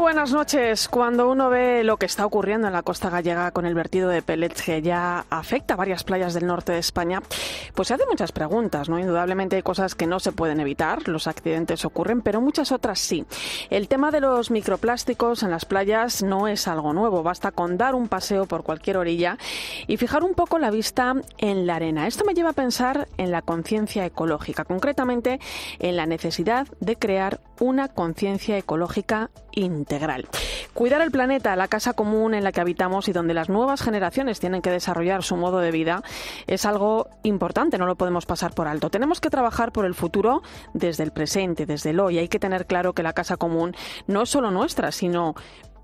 Buenas noches. Cuando uno ve lo que está ocurriendo en la costa gallega con el vertido de pellets que ya afecta a varias playas del norte de España, pues se hace muchas preguntas, ¿no? Indudablemente hay cosas que no se pueden evitar, los accidentes ocurren, pero muchas otras sí. El tema de los microplásticos en las playas no es algo nuevo, basta con dar un paseo por cualquier orilla y fijar un poco la vista en la arena. Esto me lleva a pensar en la conciencia ecológica, concretamente en la necesidad de crear una conciencia ecológica integral. Cuidar el planeta, la casa común en la que habitamos y donde las nuevas generaciones tienen que desarrollar su modo de vida, es algo importante, no lo podemos pasar por alto. Tenemos que trabajar por el futuro desde el presente, desde el hoy. Hay que tener claro que la casa común no es solo nuestra, sino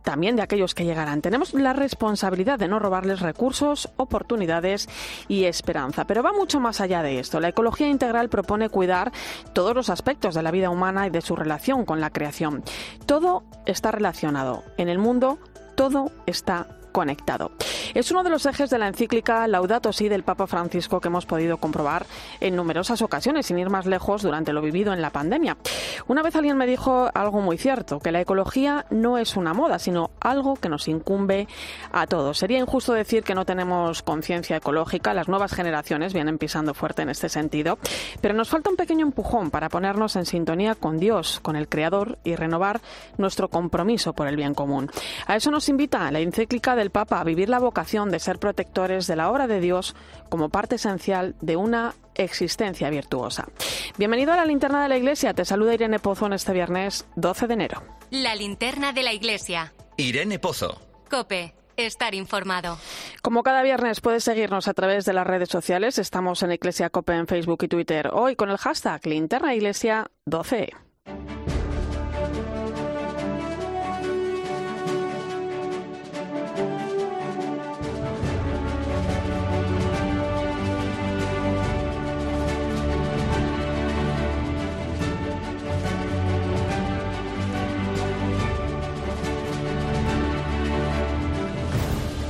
también de aquellos que llegarán. Tenemos la responsabilidad de no robarles recursos, oportunidades y esperanza. Pero va mucho más allá de esto. La ecología integral propone cuidar todos los aspectos de la vida humana y de su relación con la creación. Todo está relacionado. En el mundo, todo está conectado. Es uno de los ejes de la encíclica Laudato Si del Papa Francisco que hemos podido comprobar en numerosas ocasiones, sin ir más lejos, durante lo vivido en la pandemia. Una vez alguien me dijo algo muy cierto, que la ecología no es una moda, sino algo que nos incumbe a todos. Sería injusto decir que no tenemos conciencia ecológica, las nuevas generaciones vienen pisando fuerte en este sentido, pero nos falta un pequeño empujón para ponernos en sintonía con Dios, con el Creador y renovar nuestro compromiso por el bien común. A eso nos invita la encíclica del Papa a vivir la vocación de ser protectores de la obra de Dios como parte esencial de una existencia virtuosa. Bienvenido a la linterna de la iglesia. Te saluda Irene Pozo en este viernes 12 de enero. La linterna de la iglesia. Irene Pozo. Cope. Estar informado. Como cada viernes puedes seguirnos a través de las redes sociales. Estamos en Iglesia Cope en Facebook y Twitter. Hoy con el hashtag linterna iglesia 12.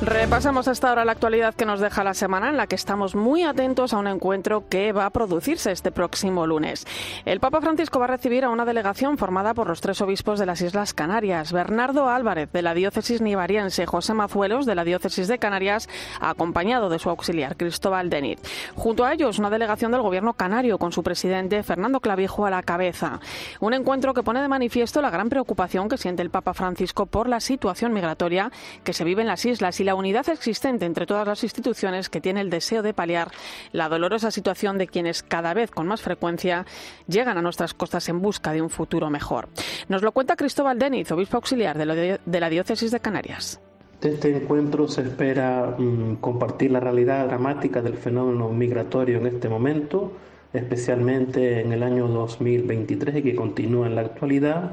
Repasamos hasta ahora la actualidad que nos deja la semana en la que estamos muy atentos a un encuentro que va a producirse este próximo lunes. El Papa Francisco va a recibir a una delegación formada por los tres obispos de las Islas Canarias, Bernardo Álvarez de la diócesis nivariense, José Mazuelos de la diócesis de Canarias, acompañado de su auxiliar Cristóbal Denit. Junto a ellos una delegación del gobierno canario con su presidente Fernando Clavijo a la cabeza. Un encuentro que pone de manifiesto la gran preocupación que siente el Papa Francisco por la situación migratoria que se vive en las islas y la unidad existente entre todas las instituciones que tiene el deseo de paliar la dolorosa situación de quienes cada vez con más frecuencia llegan a nuestras costas en busca de un futuro mejor. Nos lo cuenta Cristóbal Deniz, obispo auxiliar de, la, diócesis de Canarias. De este encuentro se espera mmm, compartir la realidad dramática del fenómeno migratorio en este momento, especialmente en el año 2023 y que continúa en la actualidad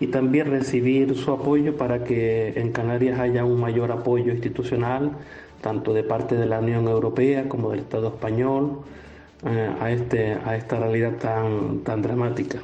y también recibir su apoyo para que en Canarias haya un mayor apoyo institucional, tanto de parte de la Unión Europea como del Estado español, eh, a, este, a esta realidad tan, tan dramática.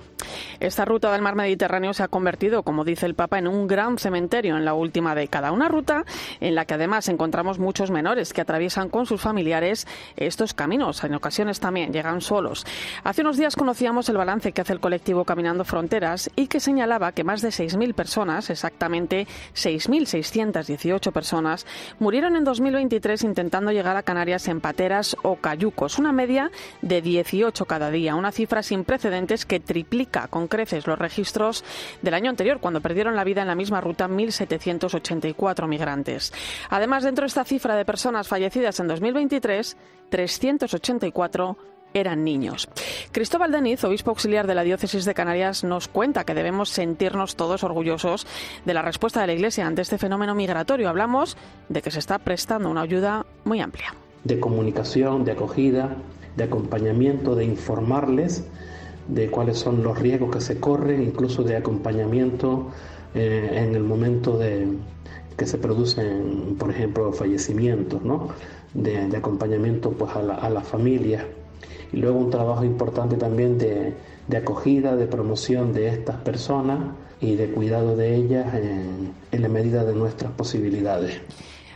Esta ruta del mar Mediterráneo se ha convertido, como dice el Papa, en un gran cementerio en la última década. Una ruta en la que además encontramos muchos menores que atraviesan con sus familiares estos caminos. En ocasiones también llegan solos. Hace unos días conocíamos el balance que hace el colectivo Caminando Fronteras y que señalaba que más de 6.000 personas, exactamente 6.618 personas, murieron en 2023 intentando llegar a Canarias en pateras o cayucos. Una media de 18 cada día. Una cifra sin precedentes que triplica con creces los registros del año anterior, cuando perdieron la vida en la misma ruta 1.784 migrantes. Además, dentro de esta cifra de personas fallecidas en 2023, 384 eran niños. Cristóbal Deniz, obispo auxiliar de la diócesis de Canarias, nos cuenta que debemos sentirnos todos orgullosos de la respuesta de la Iglesia ante este fenómeno migratorio. Hablamos de que se está prestando una ayuda muy amplia. De comunicación, de acogida, de acompañamiento, de informarles de cuáles son los riesgos que se corren, incluso de acompañamiento eh, en el momento de que se producen, por ejemplo, fallecimientos, ¿no? de, acompañamiento pues, a la, a la familia y luego un trabajo importante también de, de acogida, de promoción de estas personas y de cuidado de ellas en la medida de nuestras posibilidades.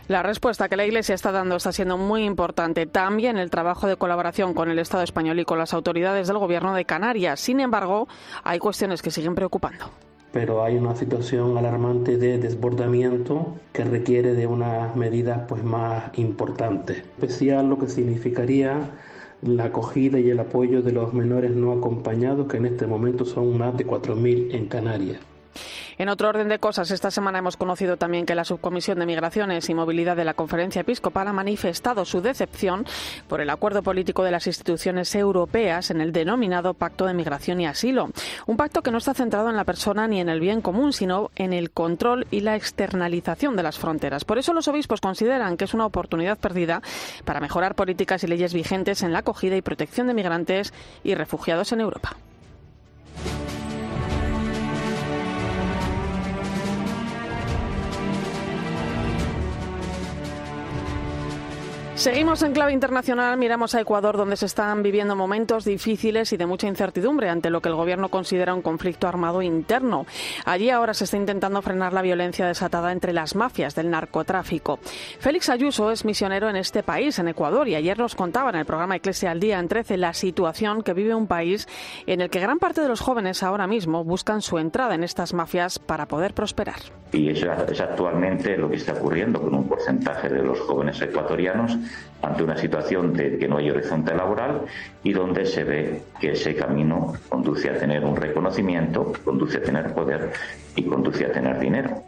La respuesta que la Iglesia está dando está siendo muy importante. También el trabajo de colaboración con el Estado español y con las autoridades del Gobierno de Canarias. Sin embargo, hay cuestiones que siguen preocupando. Pero hay una situación alarmante de desbordamiento que requiere de unas medidas pues más importantes. Especial lo que significaría la acogida y el apoyo de los menores no acompañados, que en este momento son más de 4.000 en Canarias. En otro orden de cosas, esta semana hemos conocido también que la Subcomisión de Migraciones y Movilidad de la Conferencia Episcopal ha manifestado su decepción por el acuerdo político de las instituciones europeas en el denominado Pacto de Migración y Asilo. Un pacto que no está centrado en la persona ni en el bien común, sino en el control y la externalización de las fronteras. Por eso los obispos consideran que es una oportunidad perdida para mejorar políticas y leyes vigentes en la acogida y protección de migrantes y refugiados en Europa. Seguimos en clave internacional, miramos a Ecuador, donde se están viviendo momentos difíciles y de mucha incertidumbre ante lo que el gobierno considera un conflicto armado interno. Allí ahora se está intentando frenar la violencia desatada entre las mafias del narcotráfico. Félix Ayuso es misionero en este país, en Ecuador, y ayer nos contaba en el programa Iglesia al Día en 13 la situación que vive un país en el que gran parte de los jóvenes ahora mismo buscan su entrada en estas mafias para poder prosperar. Y eso es actualmente lo que está ocurriendo con un porcentaje de los jóvenes ecuatorianos ante una situación de que no hay horizonte laboral y donde se ve que ese camino conduce a tener un reconocimiento, conduce a tener poder y conduce a tener dinero.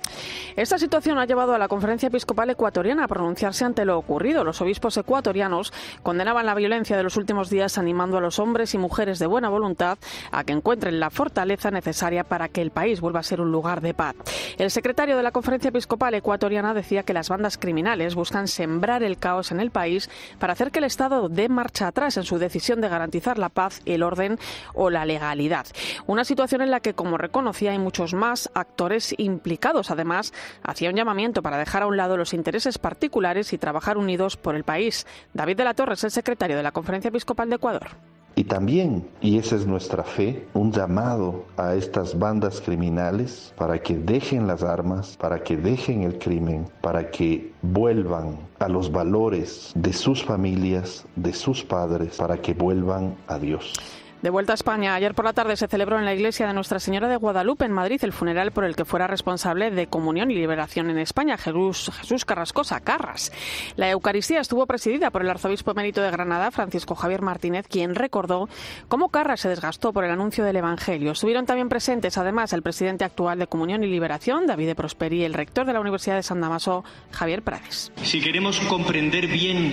Esta situación ha llevado a la Conferencia Episcopal Ecuatoriana a pronunciarse ante lo ocurrido. Los obispos ecuatorianos condenaban la violencia de los últimos días animando a los hombres y mujeres de buena voluntad a que encuentren la fortaleza necesaria para que el país vuelva a ser un lugar de paz. El secretario de la Conferencia Episcopal Ecuatoriana decía que las bandas criminales buscan sembrar el caos en el país para hacer que el Estado dé marcha atrás en su decisión de garantizar la paz, el orden o la legalidad. Una situación en la que, como reconocía, hay muchos más actores implicados. Además, hacía un llamamiento para dejar a un lado los intereses particulares y trabajar unidos por el país. David de la Torre es el secretario de la Conferencia Episcopal de Ecuador. Y también, y esa es nuestra fe, un llamado a estas bandas criminales para que dejen las armas, para que dejen el crimen, para que vuelvan a los valores de sus familias, de sus padres, para que vuelvan a Dios. De vuelta a España, ayer por la tarde se celebró en la iglesia de Nuestra Señora de Guadalupe, en Madrid, el funeral por el que fuera responsable de Comunión y Liberación en España, Jesús, Carrascosa Carras. La Eucaristía estuvo presidida por el arzobispo emérito de Granada, Francisco Javier Martínez, quien recordó cómo Carras se desgastó por el anuncio del Evangelio. Estuvieron también presentes, además, el presidente actual de Comunión y Liberación, David Prosperi, y el rector de la Universidad de San Damaso, Javier Prades. Si queremos comprender bien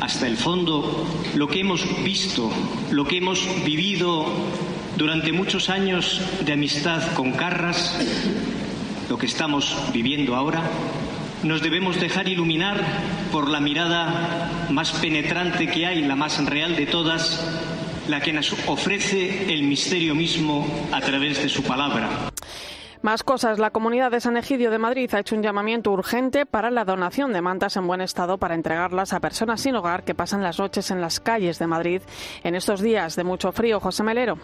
hasta el fondo lo que hemos visto, lo que hemos vivido durante muchos años de amistad con Carras, lo que estamos viviendo ahora, nos debemos dejar iluminar por la mirada más penetrante que hay, la más real de todas, la que nos ofrece el misterio mismo a través de su palabra. Más cosas. La comunidad de San Egidio de Madrid ha hecho un llamamiento urgente para la donación de mantas en buen estado para entregarlas a personas sin hogar que pasan las noches en las calles de Madrid en estos días de mucho frío. José Melero.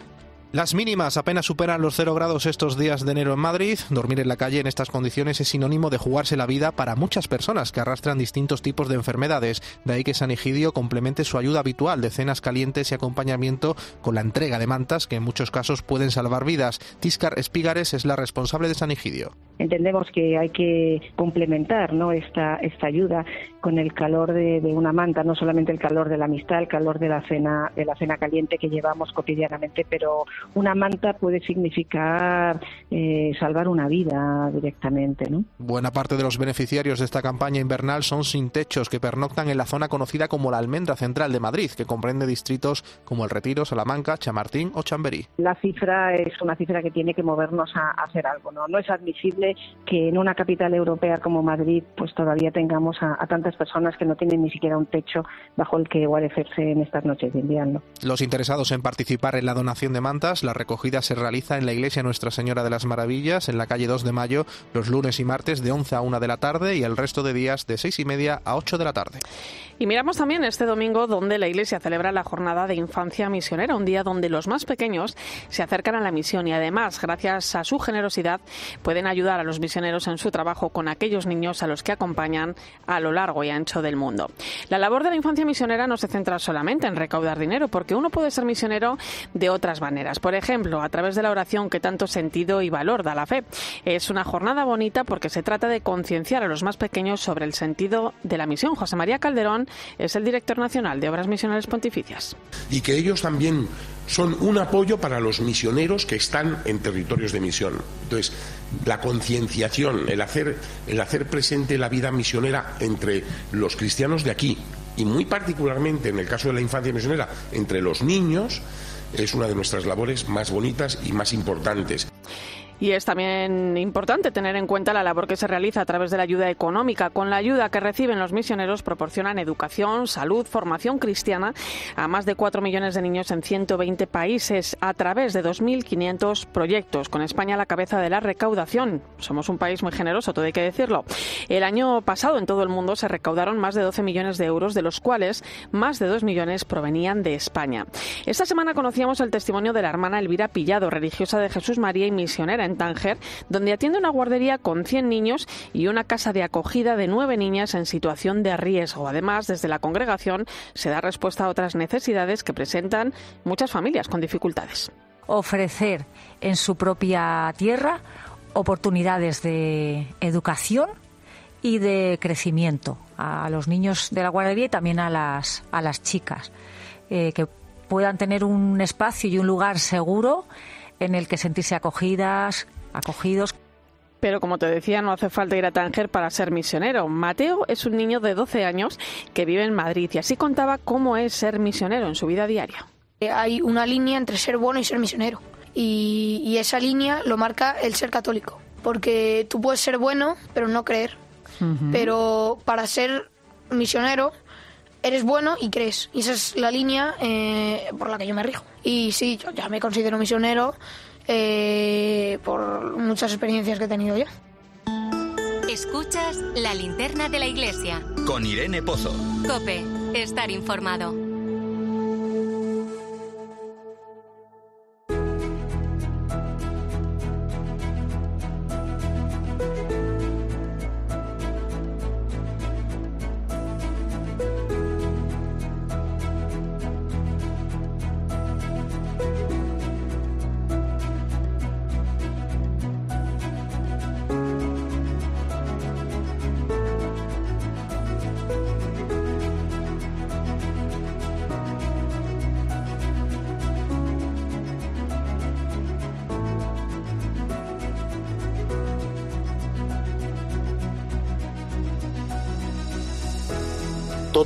Las mínimas apenas superan los 0 grados estos días de enero en Madrid. Dormir en la calle en estas condiciones es sinónimo de jugarse la vida para muchas personas que arrastran distintos tipos de enfermedades. De ahí que San Egidio complemente su ayuda habitual de cenas calientes y acompañamiento con la entrega de mantas que en muchos casos pueden salvar vidas. Tiscar Espigares es la responsable de San Egidio. Entendemos que hay que complementar ¿no? esta, esta ayuda con el calor de, de, una manta, no solamente el calor de la amistad, el calor de la cena, de la cena caliente que llevamos cotidianamente, pero una manta puede significar eh, salvar una vida directamente. ¿no? Buena parte de los beneficiarios de esta campaña invernal son sin techos que pernoctan en la zona conocida como la Almendra Central de Madrid, que comprende distritos como El Retiro, Salamanca, Chamartín o Chamberí. La cifra es una cifra que tiene que movernos a, a hacer algo. No, no es admisible que en una capital europea como Madrid pues todavía tengamos a, tantas personas que no tienen ni siquiera un techo bajo el que guarecerse en estas noches de invierno. Los interesados en participar en la donación de mantas, la recogida se realiza en la iglesia Nuestra Señora de las Maravillas, en la calle 2 de Mayo, los lunes y martes de 11 a 1 de la tarde y el resto de días de 6 y media a 8 de la tarde. Y miramos también este domingo donde la Iglesia celebra la jornada de infancia misionera, un día donde los más pequeños se acercan a la misión y además, gracias a su generosidad, pueden ayudar a los misioneros en su trabajo con aquellos niños a los que acompañan a lo largo y ancho del mundo. La labor de la infancia misionera no se centra solamente en recaudar dinero, porque uno puede ser misionero de otras maneras. Por ejemplo, a través de la oración que tanto sentido y valor da la fe. Es una jornada bonita porque se trata de concienciar a los más pequeños sobre el sentido de la misión. José María Calderón es el director nacional de Obras Misionales Pontificias. Y que ellos también son un apoyo para los misioneros que están en territorios de misión. Entonces, la concienciación, el hacer, el hacer presente la vida misionera entre los cristianos de aquí y muy particularmente en el caso de la infancia misionera entre los niños, es una de nuestras labores más bonitas y más importantes. Y es también importante tener en cuenta la labor que se realiza a través de la ayuda económica. Con la ayuda que reciben los misioneros proporcionan educación, salud, formación cristiana a más de 4 millones de niños en 120 países a través de 2.500 proyectos, con España a la cabeza de la recaudación. Somos un país muy generoso, todo hay que decirlo. El año pasado en todo el mundo se recaudaron más de 12 millones de euros, de los cuales más de 2 millones provenían de España. Esta semana conocíamos el testimonio de la hermana Elvira Pillado, religiosa de Jesús María y misionera en Tánger, donde atiende una guardería con 100 niños y una casa de acogida de nueve niñas en situación de riesgo. Además, desde la congregación se da respuesta a otras necesidades que presentan muchas familias con dificultades. Ofrecer en su propia tierra oportunidades de educación y de crecimiento a los niños de la guardería y también a las, a las chicas, eh, que puedan tener un espacio y un lugar seguro en el que sentirse acogidas, acogidos. Pero como te decía, no hace falta ir a Tánger para ser misionero. Mateo es un niño de 12 años que vive en Madrid y así contaba cómo es ser misionero en su vida diaria. Hay una línea entre ser bueno y ser misionero. Y, esa línea lo marca el ser católico. Porque tú puedes ser bueno, pero no creer. Pero para ser misionero, eres bueno y crees. Y esa es la línea eh, por la que yo me rijo. Y sí, yo ya me considero misionero eh, por muchas experiencias que he tenido ya. Escuchas la linterna de la iglesia. Con Irene Pozo. Cope, estar informado.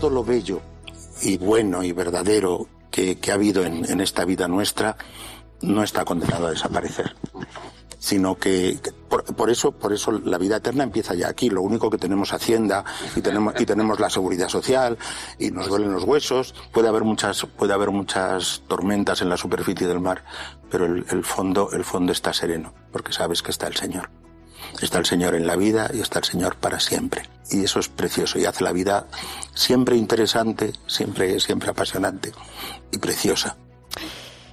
Todo lo bello y bueno y verdadero que, ha habido en, esta vida nuestra no está condenado a desaparecer sino que por, eso por eso la vida eterna empieza ya aquí. Lo único que tenemos hacienda y tenemos y tenemos la seguridad social y nos duelen los huesos. Puede haber muchas puede haber muchas tormentas en la superficie del mar pero el fondo el fondo está sereno porque sabes que está el Señor Está el Señor en la vida y está el Señor para siempre. Y eso es precioso y hace la vida siempre interesante, siempre, siempre apasionante y preciosa.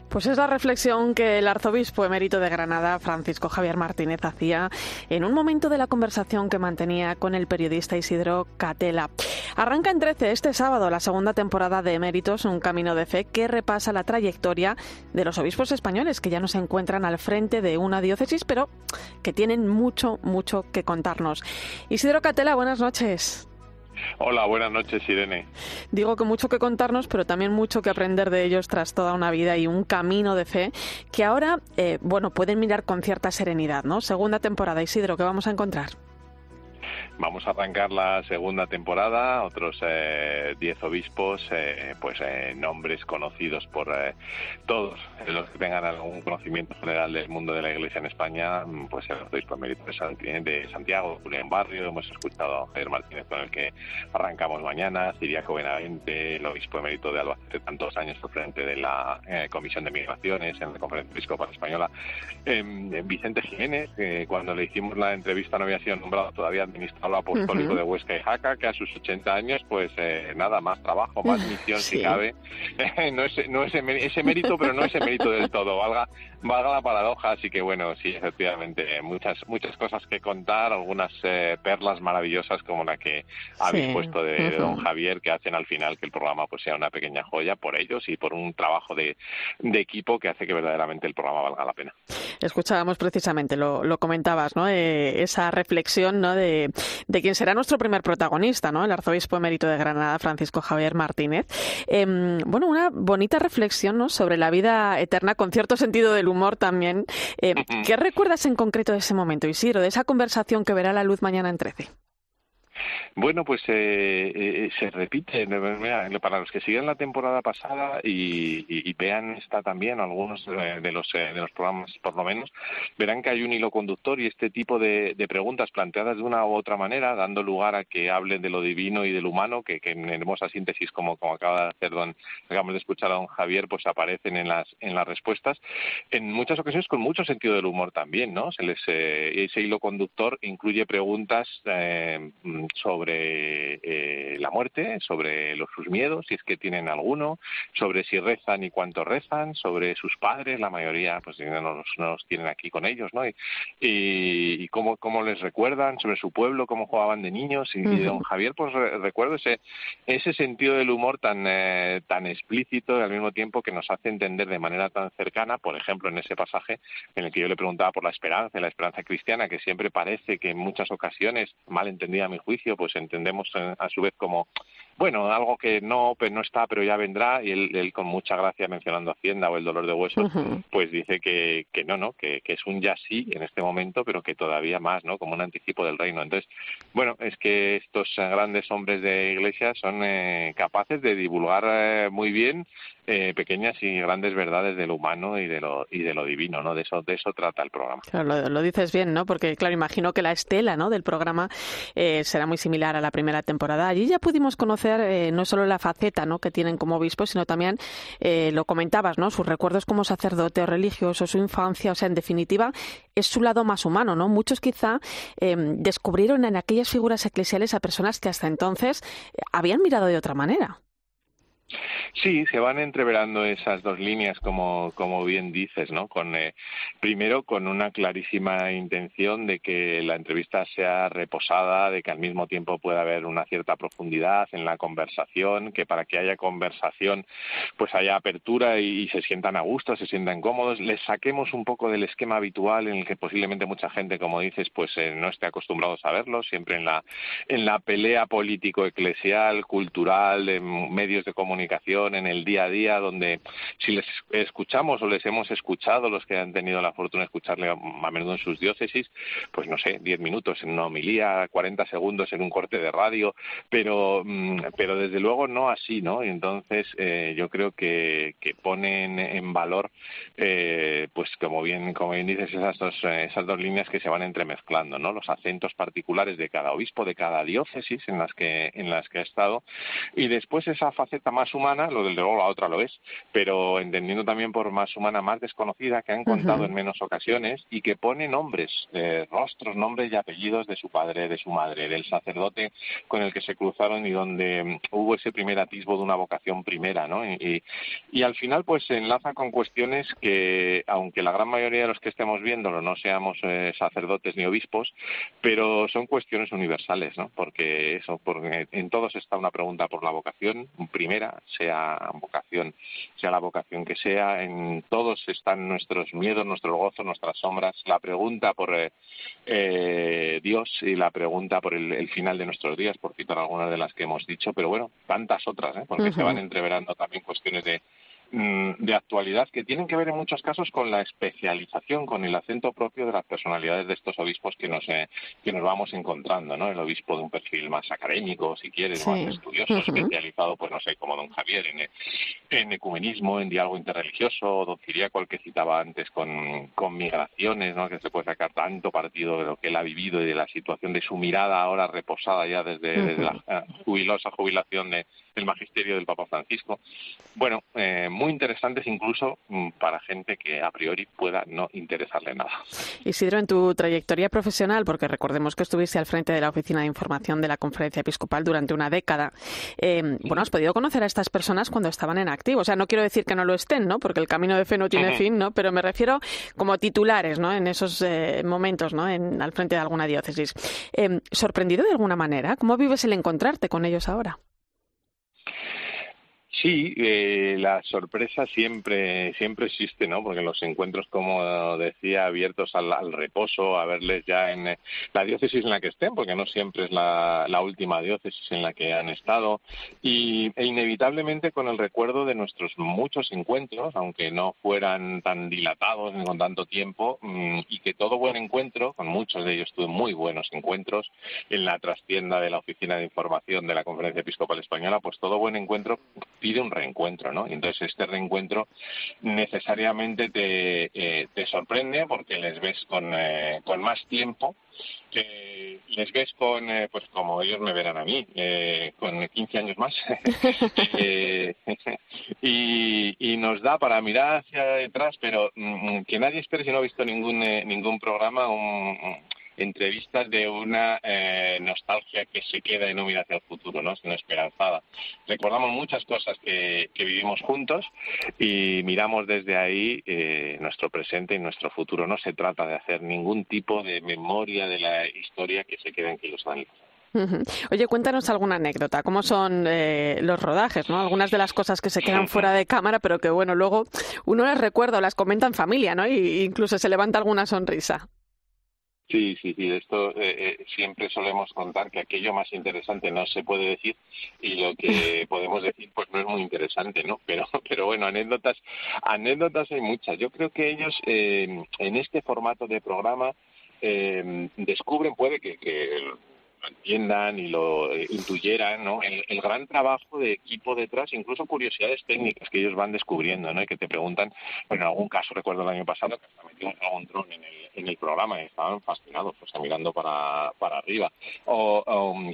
Pues es la reflexión que el arzobispo emérito de Granada, Francisco Javier Martínez, hacía en un momento de la conversación que mantenía con el periodista Isidro Catela. Arranca en 13 este sábado la segunda temporada de Eméritos, un camino de fe que repasa la trayectoria de los obispos españoles que ya no se encuentran al frente de una diócesis, pero que tienen mucho, mucho que contarnos. Isidro Catela, buenas noches. Hola, buenas noches, Irene. Digo que mucho que contarnos, pero también mucho que aprender de ellos tras toda una vida y un camino de fe que ahora, eh, bueno, pueden mirar con cierta serenidad, ¿no? Segunda temporada, Isidro, ¿qué vamos a encontrar? Vamos a arrancar la segunda temporada, otros 10 obispos, pues nombres conocidos por todos los que tengan algún conocimiento general del mundo de la Iglesia en España, mm, pues el arzobispo emérito de Santiago, Julián Barrio, hemos escuchado a Javier Martínez con el que arrancamos mañana, Ciriaco Benavente, el obispo emérito de Albacete, tantos años al frente de la Comisión de Migraciones en la Conferencia Episcopal Española, em, Vicente Jiménez, cuando le hicimos la entrevista no había sido nombrado todavía administrador apostólico de Huesca y Jaca, que a sus 80 años, pues eh, nada, más trabajo, más misión si cabe. no es, no es ese mérito, pero no es mérito del todo, valga, valga la paradoja, así que bueno, sí, efectivamente, muchas, muchas cosas que contar, algunas eh, perlas maravillosas como la que habéis puesto de, don Javier, que hacen al final que el programa pues sea una pequeña joya por ellos y por un trabajo de, de equipo que hace que verdaderamente el programa valga la pena. Escuchábamos precisamente, lo, lo comentabas, ¿no? Eh, esa reflexión ¿no? de, de quien será nuestro primer protagonista, ¿no? El arzobispo emérito de Granada, Francisco Javier Martínez. Em, bueno, una bonita reflexión ¿no? sobre la vida eterna con cierto sentido del humor también. Eh, ¿Qué recuerdas en concreto de ese momento, Isidro, de esa conversación que verá la luz mañana en 13? Bueno, pues eh, eh, se repite. para los que siguen la temporada pasada y, vean esta también, algunos de los, de los programas por lo menos, verán que hay un hilo conductor y este tipo de, preguntas planteadas de una u otra manera, dando lugar a que hablen de lo divino y del humano, que, en hermosa síntesis, como, como acaba de hacer don, acabamos de escuchar a don Javier, pues aparecen en las, en las respuestas. En muchas ocasiones con mucho sentido del humor también, ¿no? Se les, eh, ese hilo conductor incluye preguntas sobre eh, la muerte, sobre los, sus miedos, si es que tienen alguno, sobre si rezan y cuánto rezan, sobre sus padres, la mayoría pues no los, tienen aquí con ellos, ¿no? Y, y, cómo, cómo, les recuerdan, sobre su pueblo, cómo jugaban de niños. Y, don Javier, pues recuerdo ese, ese sentido del humor tan, eh, tan explícito y al mismo tiempo que nos hace entender de manera tan cercana, por ejemplo, en ese pasaje en el que yo le preguntaba por la esperanza, la esperanza cristiana, que siempre parece que en muchas ocasiones, mal entendida a mi juicio, pues entendemos eh, a su vez como bueno, algo que no, pues no está, pero ya vendrá, y él, con mucha gracia mencionando Hacienda o el dolor de huesos, pues dice que, que no, ¿no? Que, que, es un ya sí en este momento, pero que todavía más, ¿no? Como un anticipo del reino. Entonces, bueno, es que estos grandes hombres de iglesia son eh, capaces de divulgar eh, muy bien eh, pequeñas y grandes verdades de lo humano y de lo y de lo divino, ¿no? De eso de eso trata el programa. Claro, lo, dices bien, ¿no? Porque claro, imagino que la estela, ¿no? Del programa será muy similar a la primera temporada. Allí ya pudimos conocer eh, no solo la faceta ¿no? que tienen como obispos, sino también, eh, lo comentabas, ¿no? sus recuerdos como sacerdote o religioso, su infancia, o sea, en definitiva, es su lado más humano. ¿no? Muchos quizá em, descubrieron en aquellas figuras eclesiales a personas que hasta entonces eh, habían mirado de otra manera. Sí, se van entreverando esas dos líneas, como, como bien dices, ¿no? Con, eh, primero, con una clarísima intención de que la entrevista sea reposada, de que al mismo tiempo pueda haber una cierta profundidad en la conversación, que para que haya conversación, pues haya apertura y, se sientan a gusto, se sientan cómodos, les saquemos un poco del esquema habitual en el que posiblemente mucha gente, como dices, pues eh, no esté acostumbrado a verlo, siempre en la, en la pelea político-eclesial, cultural, en medios de comunicación comunicación, en el día a día, donde si les escuchamos o les hemos escuchado, los que han tenido la fortuna de escucharle a menudo en sus diócesis, pues no sé, 10 minutos en una homilía, 40 segundos en un corte de radio, pero, mm, pero desde luego no así, ¿no? Y entonces eh, yo creo que, que ponen en valor, eh, pues como bien, como bien dices, esas dos, esas dos líneas que se van entremezclando, ¿no? Los acentos particulares de cada obispo, de cada diócesis en las que, en las que ha estado, y después esa faceta más humana, lo del de luego la otra lo es, pero entendiendo también por más humana, más desconocida, que han contado en menos ocasiones y que pone nombres, eh, rostros, nombres y apellidos de su padre, de su madre, del sacerdote con el que se cruzaron y donde mm, hubo ese primer atisbo de una vocación primera, ¿no? Y, y al final, pues se enlaza con cuestiones que, aunque la gran mayoría de los que estemos viéndolo no seamos eh, sacerdotes ni obispos, pero son cuestiones universales, ¿no? Porque eso, porque en todos está una pregunta por la vocación primera, sea vocación, sea la vocación que sea, en todos están nuestros miedos, nuestros gozos, nuestras sombras, la pregunta por eh, eh, Dios y la pregunta por el, final de nuestros días, por citar algunas de las que hemos dicho, pero bueno, tantas otras, ¿eh? porque se van entreverando también cuestiones de de actualidad que tienen que ver en muchos casos con la especialización, con el acento propio de las personalidades de estos obispos que nos, eh, que nos vamos encontrando, ¿no? El obispo de un perfil más académico, si quieres, más estudioso, especializado, pues no sé, como don Javier, en, en ecumenismo, en diálogo interreligioso, don Ciriaco, el que citaba antes, con, con migraciones, ¿no? Que se puede sacar tanto partido de lo que él ha vivido y de la situación de su mirada ahora reposada ya desde, la eh, jubilosa jubilación de, del magisterio del Papa Francisco. Bueno, eh, muy interesantes incluso mm, para gente que a priori pueda no interesarle nada. Isidro, en tu trayectoria profesional, porque recordemos que estuviste al frente de la Oficina de Información de la Conferencia Episcopal durante una década, eh, bueno, has podido conocer a estas personas cuando estaban en activo. O sea, no quiero decir que no lo estén, ¿no? Porque el camino de fe no tiene fin, ¿no? Pero me refiero como titulares, ¿no? En esos momentos, ¿no? En, al frente de alguna diócesis. ¿Sorprendido de alguna manera? ¿Cómo vives el encontrarte con ellos ahora? Sí, eh, la sorpresa siempre siempre existe, ¿no? Porque los encuentros, como decía, abiertos al, reposo, a verles ya en eh, la diócesis en la que estén, porque no siempre es la, última diócesis en la que han estado, y e inevitablemente con el recuerdo de nuestros muchos encuentros, aunque no fueran tan dilatados ni con tanto tiempo, mm, y que todo buen encuentro, con muchos de ellos tuve muy buenos encuentros en la trastienda de la Oficina de Información de la Conferencia Episcopal Española, pues todo buen encuentro pide un reencuentro, ¿no? Entonces este reencuentro necesariamente te, eh, te sorprende porque les ves con, eh, con más tiempo, les ves con, eh, pues como ellos me verán a mí, con 15 años más, y, y, nos da para mirar hacia detrás, pero mm, que nadie espere si no ha visto ningún, ningún programa, un, entrevistas de una eh, nostalgia que se queda y no mira hacia el futuro, ¿no? sino esperanzada. Recordamos muchas cosas que, vivimos juntos y miramos desde ahí eh, nuestro presente y nuestro futuro. No se trata de hacer ningún tipo de memoria de la historia que se quede en kilos. Oye, cuéntanos alguna anécdota. ¿Cómo son eh, los rodajes? ¿no? Algunas de las cosas que se quedan fuera de cámara, pero que bueno, luego uno las recuerda o las comenta en familia, ¿no? Y incluso se levanta alguna sonrisa. Sí, sí, sí. Esto eh, eh, siempre solemos contar que aquello más interesante no se puede decir y lo que podemos decir pues no es muy interesante, ¿no? Pero, pero bueno, anécdotas, anécdotas hay muchas. Yo creo que ellos eh, en este formato de programa descubren, puede que, que lo entiendan y lo intuyeran, ¿no? El, gran trabajo de equipo detrás, incluso curiosidades técnicas que ellos van descubriendo, ¿no? Y que te preguntan, bueno, en algún caso recuerdo el año pasado que hasta metió un dron en el, en el programa y estaban fascinados, pues mirando para, para arriba. O,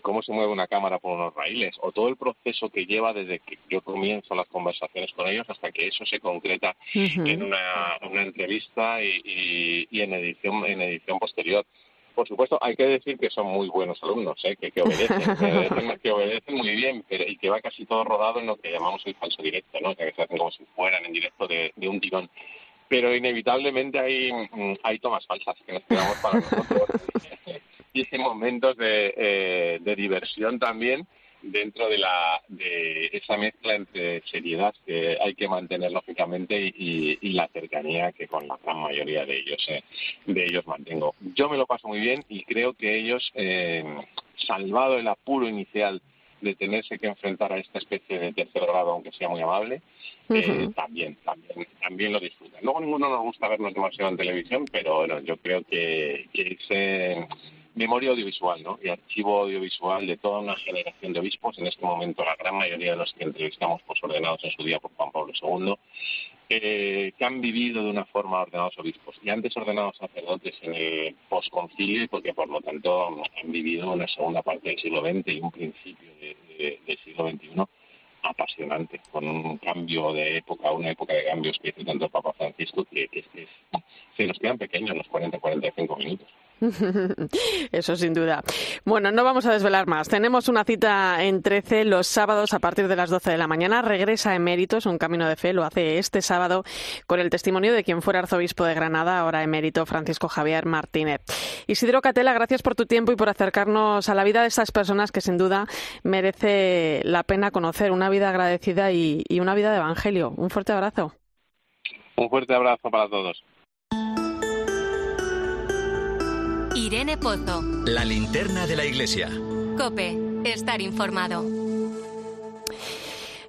cómo se mueve una cámara por unos raíles, o todo el proceso que lleva desde que yo comienzo las conversaciones con ellos hasta que eso se concreta en una, una entrevista y, y en edición en edición posterior por supuesto, hay que decir que son muy buenos alumnos, ¿eh? que, que, obedecen, que, obedecen, muy bien pero, y que va casi todo rodado en lo que llamamos el falso directo, ¿no? que se hacen como si fueran en directo de, un tirón. Pero inevitablemente hay, mm, hay tomas falsas que nos quedamos para nosotros y momentos de, eh, de diversión también dentro de, la, de esa mezcla entre seriedad que hay que mantener lógicamente y, la cercanía que con la gran mayoría de ellos eh, de ellos mantengo. Yo me lo paso muy bien y creo que ellos, eh, salvado el apuro inicial de tenerse que enfrentar a esta especie de tercer grado, aunque sea muy amable, eh, también, también, también lo disfrutan. Luego ninguno nos gusta vernos demasiado en televisión, pero bueno, yo creo que, que ese memoria audiovisual ¿no? y archivo audiovisual de toda una generación de obispos, en este momento la gran mayoría de los que entrevistamos pues, ordenados en su día por Juan Pablo II, que han vivido de una forma ordenados obispos y antes ordenados sacerdotes en el posconcilio porque por lo tanto han vivido una segunda parte del siglo XX y un principio del siglo XXI apasionante, con un cambio de época, una época de cambios que hizo tanto el Papa Francisco que, que, que se nos quedan pequeños los 40-45 minutos. Eso sin duda. Bueno, no vamos a desvelar más. Tenemos una cita en 13 los sábados a partir de las 12 de la mañana. Regresa Eméritos, un camino de fe, lo hace este sábado con el testimonio de quien fuera arzobispo de Granada, ahora emérito Francisco Javier Martínez. Isidro Catela, gracias por tu tiempo y por acercarnos a la vida de estas personas que sin duda merece la pena conocer. Una vida agradecida y, y una vida de evangelio. Un fuerte abrazo. Un fuerte abrazo para todos. Irene Pozo. La linterna de la iglesia. Cope, estar informado.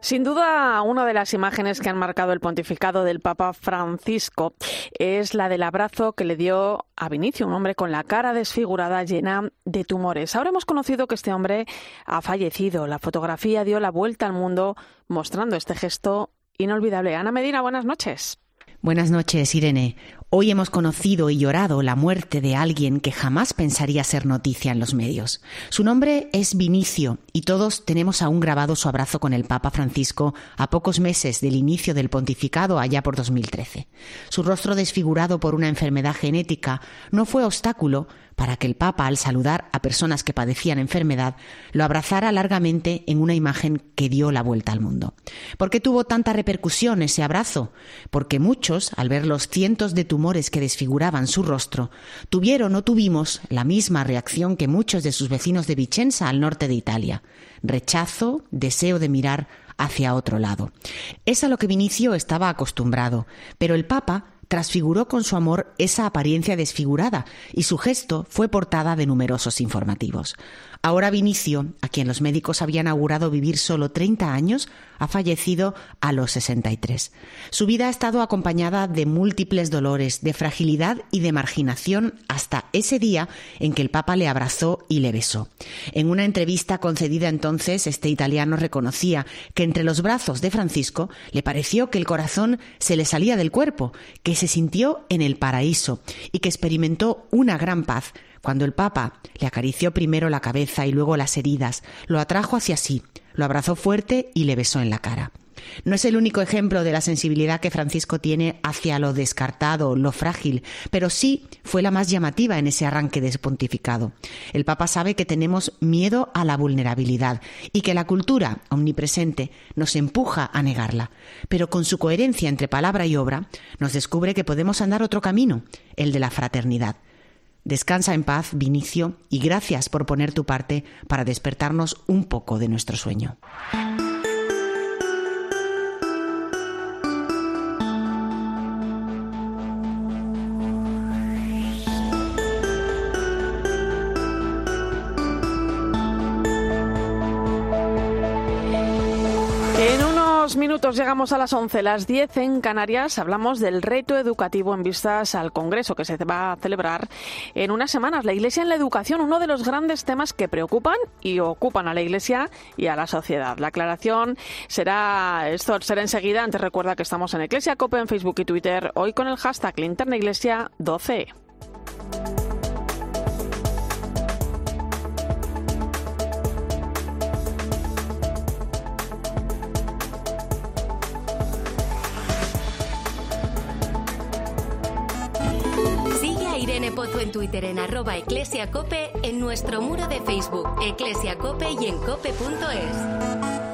Sin duda, una de las imágenes que han marcado el pontificado del Papa Francisco es la del abrazo que le dio a Vinicio, un hombre con la cara desfigurada llena de tumores. Ahora hemos conocido que este hombre ha fallecido. La fotografía dio la vuelta al mundo mostrando este gesto inolvidable. Ana Medina, buenas noches. Buenas noches, Irene. Hoy hemos conocido y llorado la muerte de alguien que jamás pensaría ser noticia en los medios. Su nombre es Vinicio y todos tenemos aún grabado su abrazo con el Papa Francisco a pocos meses del inicio del pontificado allá por 2013. Su rostro desfigurado por una enfermedad genética no fue obstáculo para que el Papa, al saludar a personas que padecían enfermedad, lo abrazara largamente en una imagen que dio la vuelta al mundo. ¿Por qué tuvo tanta repercusión ese abrazo? Porque muchos, al ver los cientos de tumores que desfiguraban su rostro, tuvieron o tuvimos la misma reacción que muchos de sus vecinos de Vicenza al norte de Italia. Rechazo, deseo de mirar hacia otro lado. Es a lo que Vinicio estaba acostumbrado, pero el Papa transfiguró con su amor esa apariencia desfigurada y su gesto fue portada de numerosos informativos. Ahora Vinicio, a quien los médicos habían augurado vivir solo 30 años, ha fallecido a los 63. Su vida ha estado acompañada de múltiples dolores, de fragilidad y de marginación hasta ese día en que el Papa le abrazó y le besó. En una entrevista concedida entonces, este italiano reconocía que entre los brazos de Francisco le pareció que el corazón se le salía del cuerpo, que se sintió en el paraíso y que experimentó una gran paz cuando el Papa le acarició primero la cabeza y luego las heridas, lo atrajo hacia sí, lo abrazó fuerte y le besó en la cara. No es el único ejemplo de la sensibilidad que Francisco tiene hacia lo descartado, lo frágil, pero sí fue la más llamativa en ese arranque de pontificado. El Papa sabe que tenemos miedo a la vulnerabilidad y que la cultura omnipresente nos empuja a negarla, pero con su coherencia entre palabra y obra nos descubre que podemos andar otro camino, el de la fraternidad. Descansa en paz, Vinicio, y gracias por poner tu parte para despertarnos un poco de nuestro sueño. Minutos llegamos a las 11, las 10 en Canarias. Hablamos del reto educativo en vistas al Congreso que se va a celebrar en unas semanas. La Iglesia en la educación, uno de los grandes temas que preocupan y ocupan a la Iglesia y a la sociedad. La aclaración será, esto será enseguida. Antes recuerda que estamos en Iglesia Cope en Facebook y Twitter, hoy con el hashtag Linterna Iglesia 12. En Twitter en arroba eclesiacope, en nuestro muro de Facebook, eclesiacope y en cope.es.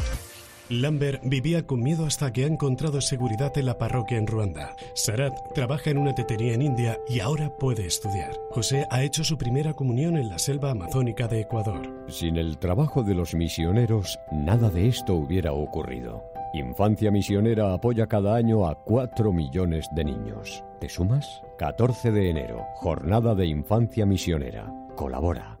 Lambert vivía con miedo hasta que ha encontrado seguridad en la parroquia en Ruanda. Sarat trabaja en una tetería en India y ahora puede estudiar. José ha hecho su primera comunión en la selva amazónica de Ecuador. Sin el trabajo de los misioneros, nada de esto hubiera ocurrido. Infancia Misionera apoya cada año a 4 millones de niños. ¿Te sumas? 14 de enero, Jornada de Infancia Misionera. Colabora.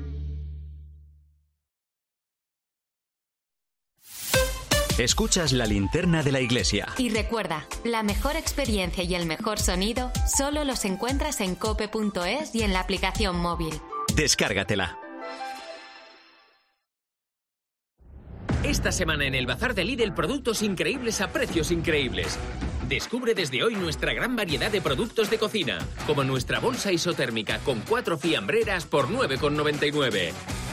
Escuchas la linterna de la iglesia. Y recuerda, la mejor experiencia y el mejor sonido solo los encuentras en cope.es y en la aplicación móvil. Descárgatela. Esta semana en el Bazar de Lidl, productos increíbles a precios increíbles. Descubre desde hoy nuestra gran variedad de productos de cocina, como nuestra bolsa isotérmica con cuatro fiambreras por 9,99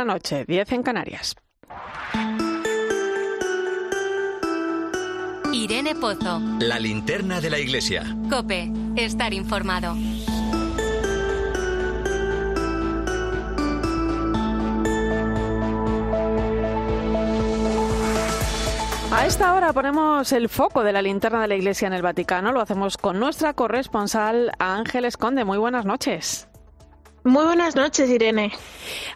la noche, 10 en Canarias. Irene Pozo. La linterna de la iglesia. Cope. Estar informado. A esta hora ponemos el foco de la linterna de la iglesia en el Vaticano. Lo hacemos con nuestra corresponsal Ángeles Conde. Muy buenas noches. Muy buenas noches, Irene.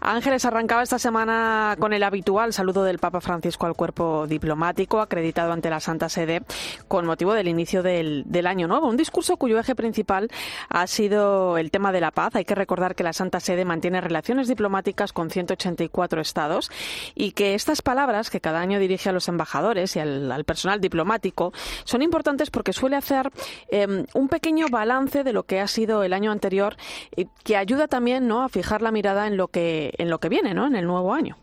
Ángeles arrancaba esta semana con el habitual saludo del Papa Francisco al cuerpo diplomático acreditado ante la Santa Sede con motivo del inicio del, año nuevo. Un discurso cuyo eje principal ha sido el tema de la paz. Hay que recordar que la Santa Sede mantiene relaciones diplomáticas con 184 estados y que estas palabras que cada año dirige a los embajadores y al, personal diplomático son importantes porque suele hacer em, un pequeño balance de lo que ha sido el año anterior y que ayuda también ¿no? a fijar la mirada en lo que, en lo que viene, ¿no? en el nuevo año.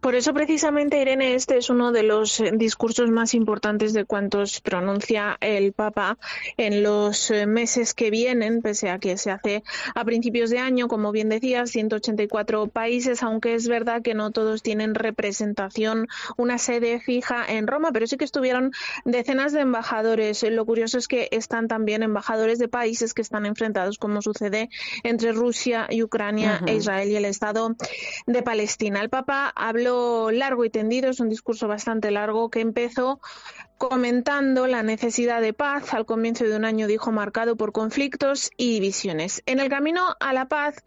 Por eso, precisamente, Irene, este es uno de los eh, discursos más importantes de cuantos pronuncia el Papa en los eh, meses que vienen, pese a que se hace a principios de año, como bien decías, 184 países, aunque es verdad que no todos tienen representación, una sede fija en Roma, pero sí que estuvieron decenas de embajadores. Lo curioso es que están también embajadores de países que están enfrentados, como sucede entre Rusia y Ucrania e Israel y el Estado de Palestina. El Papa habló largo y tendido, es un discurso bastante largo que empezó comentando la necesidad de paz al comienzo de un año, dijo, marcado por conflictos y divisiones. En el camino a la paz,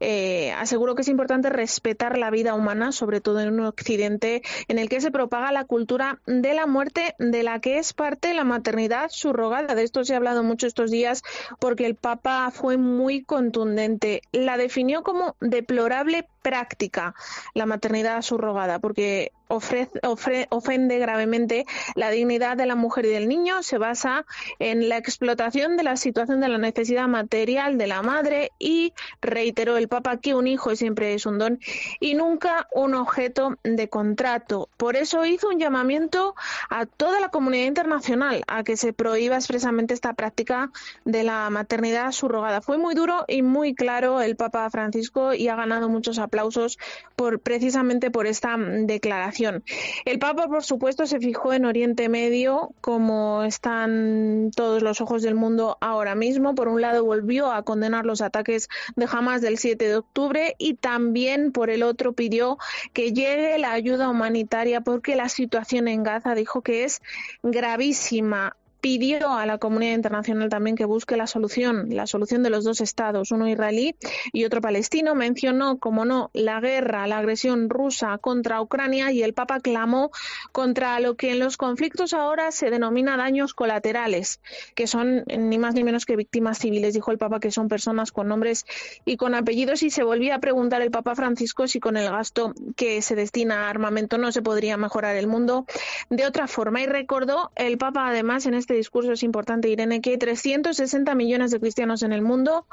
eh, aseguró que es importante respetar la vida humana, sobre todo en un occidente en el que se propaga la cultura de la muerte, de la que es parte la maternidad subrogada. De esto se ha hablado mucho estos días porque el Papa fue muy contundente. La definió como deplorable práctica la maternidad subrogada, porque ofende gravemente la dignidad de la mujer y del niño, se basa en la explotación de la situación de la necesidad material de la madre y reiteró el Papa que un hijo siempre es un don y nunca un objeto de contrato. Por eso hizo un llamamiento a toda la comunidad internacional a que se prohíba expresamente esta práctica de la maternidad subrogada. Fue muy duro y muy claro el Papa Francisco y ha ganado muchos aplausos por precisamente por esta declaración. El Papa, por supuesto, se fijó en Oriente Medio, como están todos los ojos del mundo ahora mismo. Por un lado, volvió a condenar los ataques de Hamas del 7 de octubre y también, por el otro, pidió que llegue la ayuda humanitaria porque la situación en Gaza dijo que es gravísima pidió a la comunidad internacional también que busque la solución, la solución de los dos estados, uno israelí y otro palestino. Mencionó, como no, la guerra, la agresión rusa contra Ucrania y el Papa clamó contra lo que en los conflictos ahora se denomina daños colaterales, que son ni más ni menos que víctimas civiles. Dijo el Papa que son personas con nombres y con apellidos y se volvía a preguntar el Papa Francisco si con el gasto que se destina a armamento no se podría mejorar el mundo de otra forma. Y recordó el Papa además en este este discurso es importante, Irene, que hay 360 millones de cristianos en el mundo,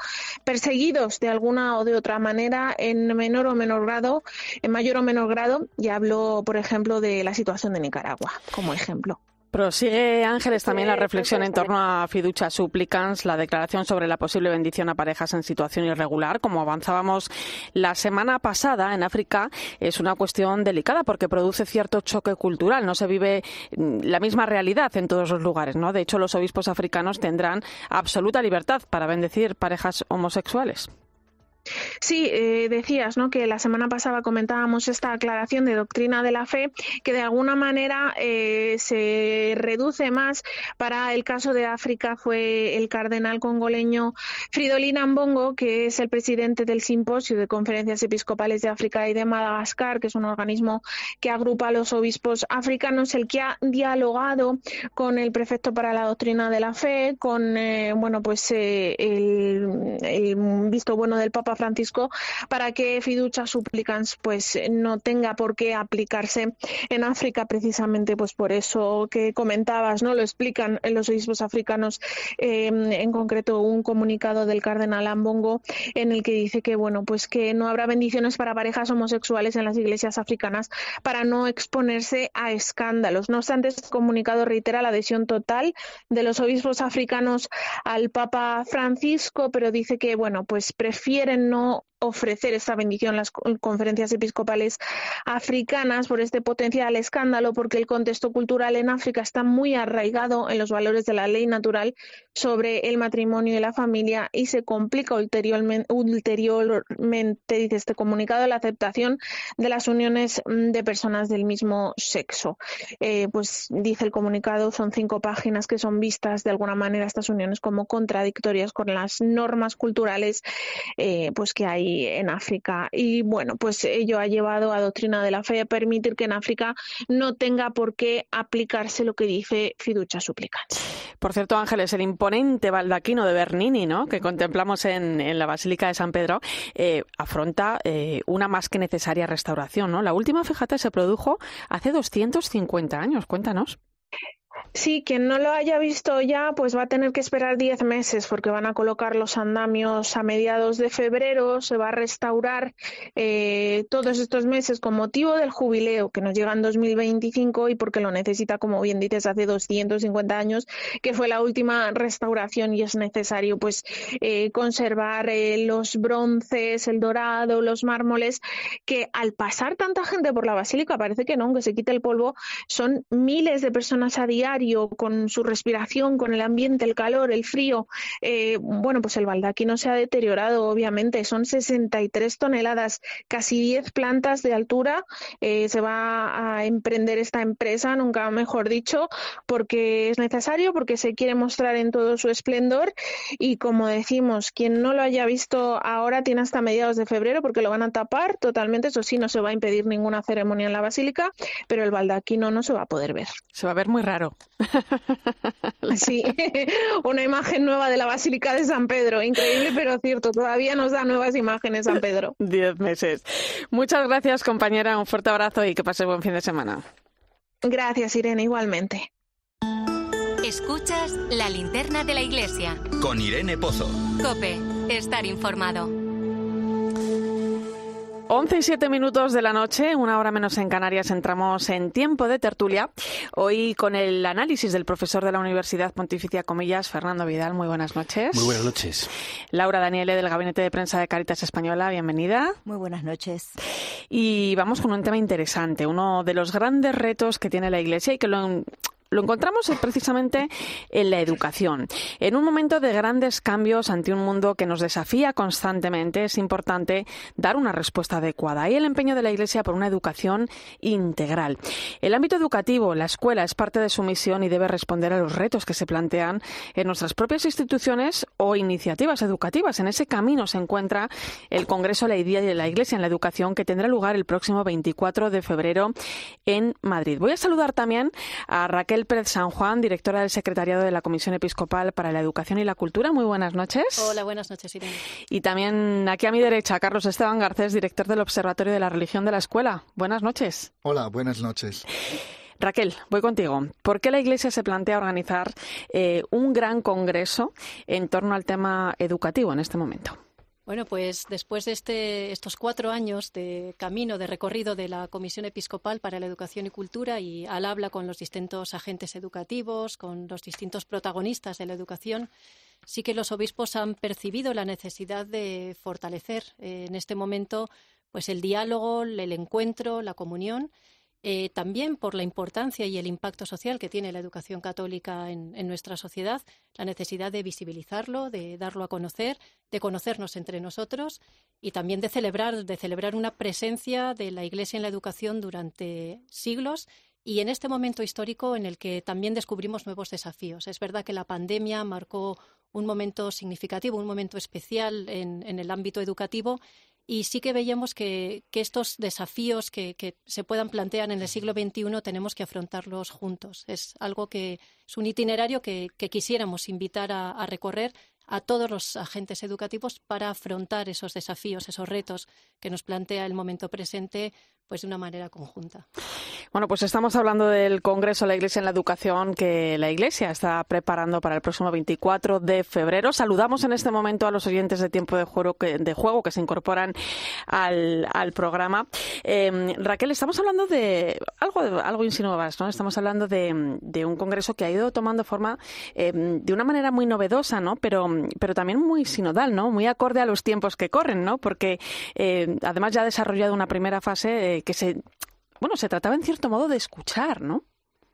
perseguidos de alguna o de otra manera, en menor o menor grado, en mayor o menor grado, y hablo, por ejemplo, de la situación de Nicaragua, como ejemplo. Prosigue Ángeles también la reflexión en torno a fiducia supplicans, la declaración sobre la posible bendición a parejas en situación irregular. Como avanzábamos la semana pasada en África, es una cuestión delicada porque produce cierto choque cultural. No se vive mm, la misma realidad en todos los lugares. ¿no? De hecho, los obispos africanos tendrán absoluta libertad para bendecir parejas homosexuales. Sí, eh, decías ¿no? que la semana pasada comentábamos esta aclaración de doctrina de la fe que de alguna manera eh, se reduce más. Para el caso de África fue el cardenal congoleño Fridolin Ambongo, que es el presidente del Simposio de Conferencias Episcopales de África y de Madagascar, que es un organismo que agrupa a los obispos africanos, el que ha dialogado con el prefecto para la doctrina de la fe, con eh, bueno pues el, el visto bueno del Papa Francisco para que fiducia supplicans pues no tenga por qué aplicarse en África precisamente pues por eso que comentabas no lo explican los obispos africanos em, en concreto un comunicado del cardenal Ambongo en el que dice que bueno pues que no habrá bendiciones para parejas homosexuales en las iglesias africanas para no exponerse a escándalos. No obstante este comunicado reitera la adhesión total de los obispos africanos al Papa Francisco pero dice que bueno pues prefieren no ofrecer esta bendición las conferencias episcopales africanas por este potencial escándalo, porque el contexto cultural en África está muy arraigado en los valores de la ley natural sobre el matrimonio y la familia y se complica ulteriormente, dice este comunicado, la aceptación de las uniones mm, de personas del mismo sexo. Eh, pues dice el comunicado, son cinco páginas que son vistas de alguna manera estas uniones como contradictorias con las normas culturales eh, pues que hay en África. Y bueno, pues ello ha llevado a doctrina de la fe a permitir que en África no tenga por qué aplicarse lo que dice fiducia súplica. Por cierto, Ángeles, el imponente baldaquino de Bernini, ¿no? que contemplamos en, la Basílica de San Pedro, eh, afronta eh, una más que necesaria restauración. ¿no? La última, fíjate, se produjo hace 250 años. Cuéntanos. Sí, quien no lo haya visto ya, pues va a tener que esperar 10 meses porque van a colocar los andamios a mediados de febrero, se va a restaurar eh, todos estos meses con motivo del jubileo que nos llega en 2025 y porque lo necesita, como bien dices, hace 250 años, que fue la última restauración y es necesario pues eh, conservar eh, los bronces, el dorado, los mármoles, que al pasar tanta gente por la basílica, parece que no, aunque se quite el polvo, son miles de personas a día con su respiración, con el ambiente, el calor, el frío, eh, bueno, pues el baldaquino se ha deteriorado, obviamente. Son 63 toneladas, casi 10 plantas de altura. Eh, se va a emprender esta empresa, nunca mejor dicho, porque es necesario, porque se quiere mostrar en todo su esplendor. Y como decimos, quien no lo haya visto ahora tiene hasta mediados de febrero, porque lo van a tapar totalmente. Eso sí, no se va a impedir ninguna ceremonia en la basílica, pero el baldaquino no se va a poder ver. Se va a ver muy raro. Sí, una imagen nueva de la Basílica de San Pedro. Increíble, pero cierto. Todavía nos da nuevas imágenes San Pedro. Diez meses. Muchas gracias, compañera. Un fuerte abrazo y que pase buen fin de semana. Gracias, Irene, igualmente. Escuchas la linterna de la iglesia. Con Irene Pozo. Cope, estar informado. 11 y 7 minutos de la noche, una hora menos en Canarias, entramos en tiempo de tertulia. Hoy con el análisis del profesor de la Universidad Pontificia Comillas, Fernando Vidal. Muy buenas noches. Muy buenas noches. Laura Daniele del Gabinete de Prensa de Caritas Española, bienvenida. Muy buenas noches. Y vamos con un tema interesante, uno de los grandes retos que tiene la Iglesia y que lo lo encontramos precisamente en la educación. En un momento de grandes cambios ante un mundo que nos desafía constantemente, es importante dar una respuesta adecuada. Y el empeño de la Iglesia por una educación integral. El ámbito educativo, la escuela, es parte de su misión y debe responder a los retos que se plantean en nuestras propias instituciones o iniciativas educativas. En ese camino se encuentra el Congreso La Idea de la Iglesia en la Educación que tendrá lugar el próximo 24 de febrero en Madrid. Voy a saludar también a Raquel Pérez San Juan, directora del Secretariado de la Comisión Episcopal para la Educación y la Cultura. Muy buenas noches. Hola, buenas noches, Irene. Y también aquí a mi derecha, Carlos Esteban Garcés, director del Observatorio de la Religión de la Escuela. Buenas noches. Hola, buenas noches. Raquel, voy contigo. ¿Por qué la Iglesia se plantea organizar eh, un gran congreso en torno al tema educativo en este momento? Bueno, pues después de este, estos cuatro años de camino, de recorrido de la Comisión Episcopal para la Educación y Cultura y al habla con los distintos agentes educativos, con los distintos protagonistas de la educación, sí que los obispos han percibido la necesidad de fortalecer eh, en este momento pues el diálogo, el encuentro, la comunión eh, también por la importancia y el impacto social que tiene la educación católica en, nuestra sociedad, la necesidad de visibilizarlo, de darlo a conocer, de conocernos entre nosotros y también de celebrar, de celebrar una presencia de la Iglesia en la educación durante siglos y en este momento histórico en el que también descubrimos nuevos desafíos. Es verdad que la pandemia marcó un momento significativo, un momento especial en, en el ámbito educativo y sí que veíamos que, estos desafíos que, se puedan plantear en el siglo XXI tenemos que afrontarlos juntos. Es algo que es un itinerario que, quisiéramos invitar a, recorrer a todos los agentes educativos para afrontar esos desafíos, esos retos que nos plantea el momento presente pues de una manera conjunta. Bueno, pues estamos hablando del Congreso de la Iglesia en la Educación que la Iglesia está preparando para el próximo 24 de febrero. Saludamos en este momento a los oyentes de tiempo de juego que, de juego que se incorporan al, programa. Em, Raquel, estamos hablando de algo, algo insinuabas, ¿no? Estamos hablando de, un Congreso que ha ido tomando forma em, de una manera muy novedosa, ¿no? Pero, pero también muy sinodal, ¿no? Muy acorde a los tiempos que corren, ¿no? Porque eh, además ya ha desarrollado una primera fase eh, que se, bueno, se trataba en cierto modo de escuchar, ¿no?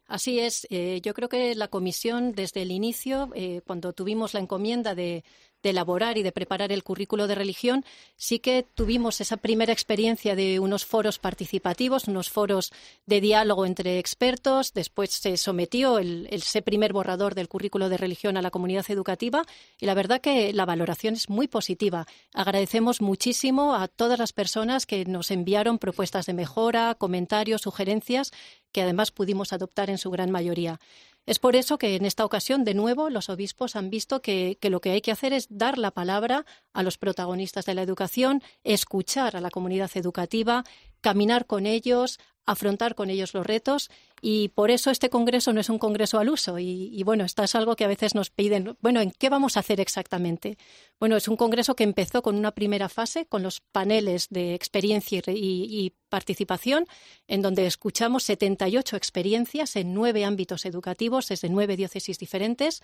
Así es. Eh, yo creo que la comisión, desde el inicio, cuando tuvimos la encomienda de, de elaborar y de preparar el currículo de religión, sí que tuvimos esa primera experiencia de unos foros participativos, unos foros de diálogo entre expertos. Después se sometió el, ese primer borrador del currículo de religión a la comunidad educativa y la verdad que la valoración es muy positiva. Agradecemos muchísimo a todas las personas que nos enviaron propuestas de mejora, comentarios, sugerencias que además pudimos adoptar en su gran mayoría. Es por eso que en esta ocasión, de nuevo, los obispos han visto que, lo que hay que hacer es dar la palabra a los protagonistas de la educación, escuchar a la comunidad educativa, caminar con ellos, afrontar con ellos los retos y por eso este congreso no es un congreso al uso. Y, bueno, esto es algo que a veces nos piden, bueno, ¿en qué vamos a hacer exactamente? Bueno, es un congreso que empezó con una primera fase, con los paneles de experiencia y, participación, en donde escuchamos 78 experiencias en nueve ámbitos educativos, desde nueve diócesis diferentes.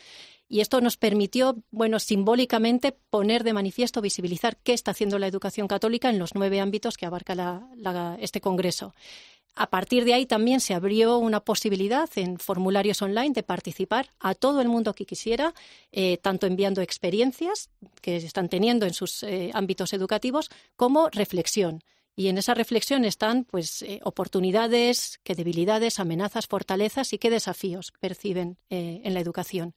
Y esto nos permitió, bueno, simbólicamente poner de manifiesto, visibilizar qué está haciendo la educación católica en los nueve ámbitos que abarca este congreso. A partir de ahí también se abrió una posibilidad en formularios online de participar a todo el mundo que quisiera, eh, tanto enviando experiencias que están teniendo en sus eh, ámbitos educativos como reflexión. Y en esa reflexión están pues eh, oportunidades, qué debilidades, amenazas, fortalezas y qué desafíos perciben en la educación.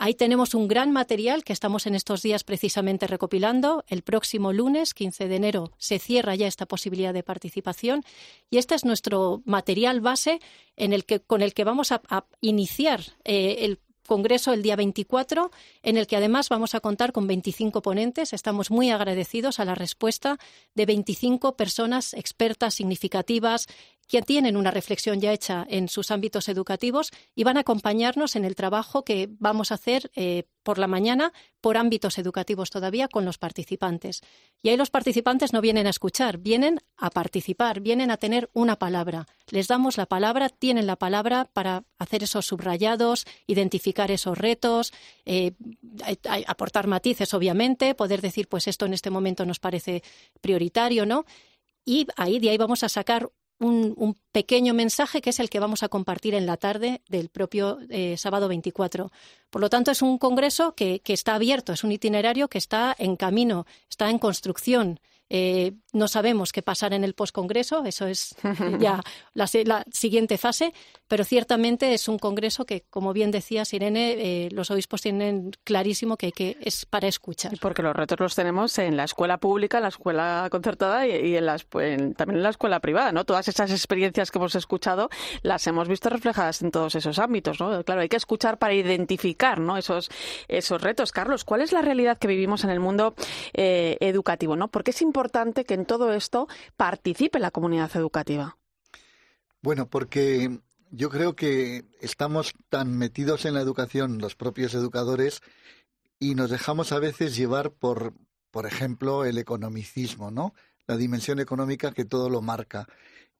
Ahí tenemos un gran material que estamos en estos días precisamente recopilando. El próximo lunes, 15 de enero, se cierra ya esta posibilidad de participación y este es nuestro material base en el que, con el que vamos a, iniciar eh, el congreso el día 24, en el que además vamos a contar con 25 ponentes. Estamos muy agradecidos a la respuesta de 25 personas expertas significativas que tienen una reflexión ya hecha en sus ámbitos educativos y van a acompañarnos en el trabajo que vamos a hacer eh, por la mañana por ámbitos educativos todavía con los participantes. Y ahí los participantes no vienen a escuchar, vienen a participar, vienen a tener una palabra. Les damos la palabra, tienen la palabra para hacer esos subrayados, identificar esos retos, eh, aportar matices, obviamente, poder decir, pues esto en este momento nos parece prioritario, ¿no? Y ahí de ahí vamos a sacar un, pequeño mensaje que es el que vamos a compartir en la tarde del propio eh, sábado 24. Por lo tanto, es un congreso que, que está abierto, es un itinerario que está en camino, está en construcción. Eh, no sabemos qué pasará en el postcongreso, eso es ya la, siguiente fase, pero ciertamente es un congreso que, como bien decía Irene, eh, los obispos tienen clarísimo que, que, es para escuchar. Porque los retos los tenemos en la escuela pública, en la escuela concertada y, en las, también en la escuela privada, ¿no? Todas esas experiencias que hemos escuchado las hemos visto reflejadas en todos esos ámbitos, ¿no? Claro, hay que escuchar para identificar, ¿no? Esos, esos retos. Carlos, ¿cuál es la realidad que vivimos en el mundo eh, educativo, ¿no? Porque es importante que en todo esto participe la comunidad educativa? Bueno, porque yo creo que estamos tan metidos en la educación, los propios educadores, y nos dejamos a veces llevar por, por ejemplo, el economicismo, ¿no? La dimensión económica que todo lo marca.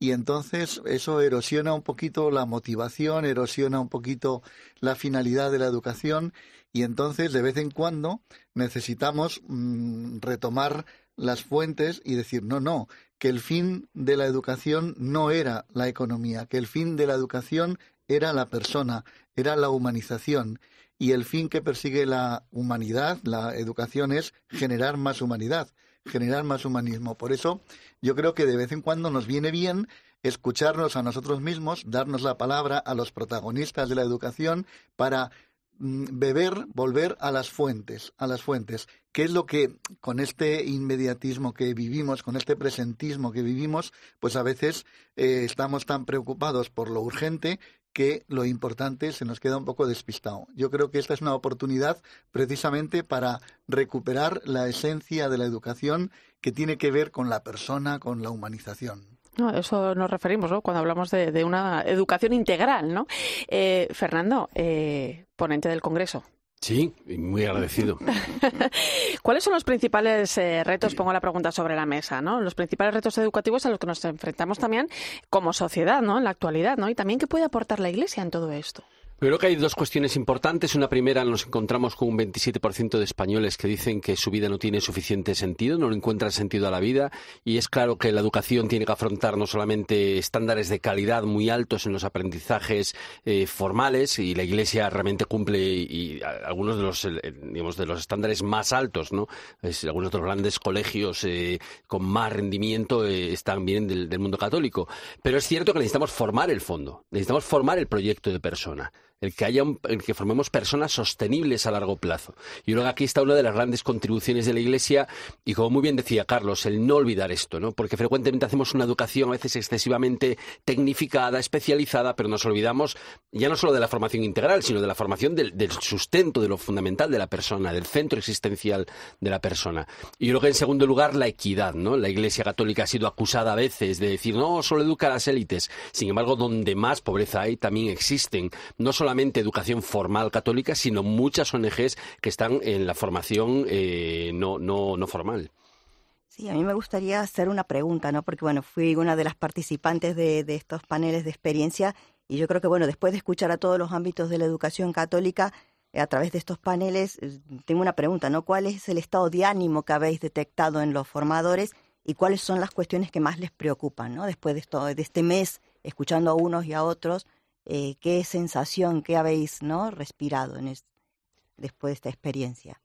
Y entonces eso erosiona un poquito la motivación, erosiona un poquito la finalidad de la educación y entonces de vez en cuando necesitamos mm, retomar las fuentes y decir, no, no, que el fin de la educación no era la economía, que el fin de la educación era la persona, era la humanización. Y el fin que persigue la humanidad, la educación, es generar más humanidad, generar más humanismo. Por eso yo creo que de vez en cuando nos viene bien escucharnos a nosotros mismos, darnos la palabra a los protagonistas de la educación para beber, volver a las fuentes, a las fuentes. ¿Qué es lo que con este inmediatismo que vivimos, con este presentismo que vivimos, pues a veces eh, estamos tan preocupados por lo urgente que lo importante se nos queda un poco despistado. Yo creo que esta es una oportunidad precisamente para recuperar la esencia de la educación que tiene que ver con la persona, con la humanización. No, eso nos referimos, ¿no? Cuando hablamos de, una educación integral, ¿no? Eh, Fernando, eh, ponente del Congreso. Sí, muy agradecido. ¿Cuáles son los principales eh, retos? Pongo la pregunta sobre la mesa, ¿no? Los principales retos educativos a los que nos enfrentamos también como sociedad, ¿no? En la actualidad, ¿no? Y también qué puede aportar la Iglesia en todo esto. Creo que hay dos cuestiones importantes. Una primera, nos encontramos con un 27% de españoles que dicen que su vida no tiene suficiente sentido, no le encuentran sentido a la vida. Y es claro que la educación tiene que afrontar no solamente estándares de calidad muy altos en los aprendizajes eh, formales, y la Iglesia realmente cumple y, algunos de los, eh, digamos, de los estándares más altos, ¿no? algunos de los grandes colegios eh, con más rendimiento están bien del mundo católico. Pero es cierto que necesitamos formar el fondo, necesitamos formar el proyecto de persona el que haya el que formemos personas sostenibles a largo plazo. Y creo que aquí está una de las grandes contribuciones de la Iglesia y como muy bien decía Carlos, el no olvidar esto, ¿no? Porque frecuentemente hacemos una educación a veces excesivamente tecnificada, especializada, pero nos olvidamos ya no solo de la formación integral, sino de la formación del, sustento, de lo fundamental de la persona, del centro existencial de la persona. Y yo creo que en segundo lugar la equidad, ¿no? La Iglesia Católica ha sido acusada a veces de decir, no, solo educa a las élites. Sin embargo, donde más pobreza hay, también existen, no solo solamente educación formal católica, sino muchas ONGs que están en la formación eh, no, no, no formal. Sí, a mí me gustaría hacer una pregunta, ¿no? Porque, bueno, fui una de las participantes de, de, estos paneles de experiencia y yo creo que, bueno, después de escuchar a todos los ámbitos de la educación católica eh, a través de estos paneles, eh, tengo una pregunta, ¿no? ¿Cuál es el estado de ánimo que habéis detectado en los formadores y cuáles son las cuestiones que más les preocupan, ¿no? Después de, esto, de este mes, escuchando a unos y a otros, eh, qué sensación, qué habéis ¿no? respirado en después de esta experiencia.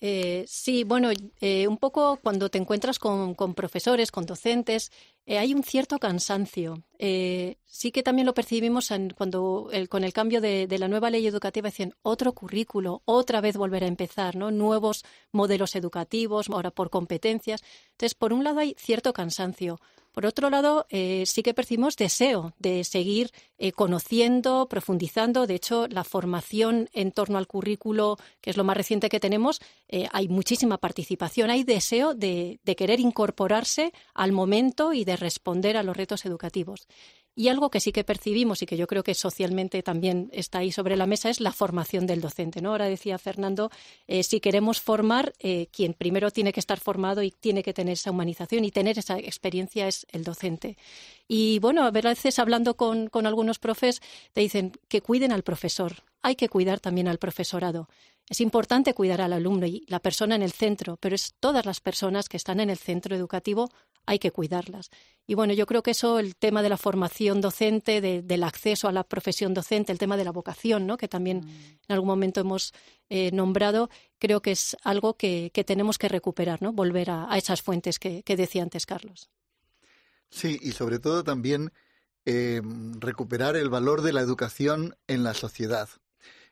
Eh, sí, bueno, eh, un poco cuando te encuentras con, profesores, con docentes, hay un cierto cansancio. Sí que también lo percibimos cuando con el cambio de, la nueva ley educativa decían otro currículo, otra vez volver a empezar, ¿no? Nuevos modelos educativos, ahora por competencias. Entonces, por un lado hay cierto cansancio. Por otro lado, eh, sí que percibimos deseo de seguir eh, conociendo, profundizando. De hecho, la formación en torno al currículo, que es lo más reciente que tenemos, eh, hay muchísima participación, hay deseo de, de querer incorporarse al momento y de responder a los retos educativos. Y algo que sí que percibimos y que yo creo que socialmente también está ahí sobre la mesa es la formación del docente. ¿no? Ahora decía Fernando, eh, si queremos formar, eh, quien primero tiene que estar formado y tiene que tener esa humanización y tener esa experiencia es el docente. Y bueno, a veces hablando con, con algunos profes, te dicen que cuiden al profesor. Hay que cuidar también al profesorado. Es importante cuidar al alumno y la persona en el centro, pero es todas las personas que están en el centro educativo hay que cuidarlas. Y bueno, yo creo que eso, el tema de la formación docente, del acceso a la profesión docente, el tema de la vocación, ¿no? que también mm. en algún momento hemos eh, nombrado, creo que es algo que, tenemos que recuperar, ¿no? volver a, esas fuentes que, decía antes Carlos. Sí, y sobre todo también eh, recuperar el valor de la educación en la sociedad.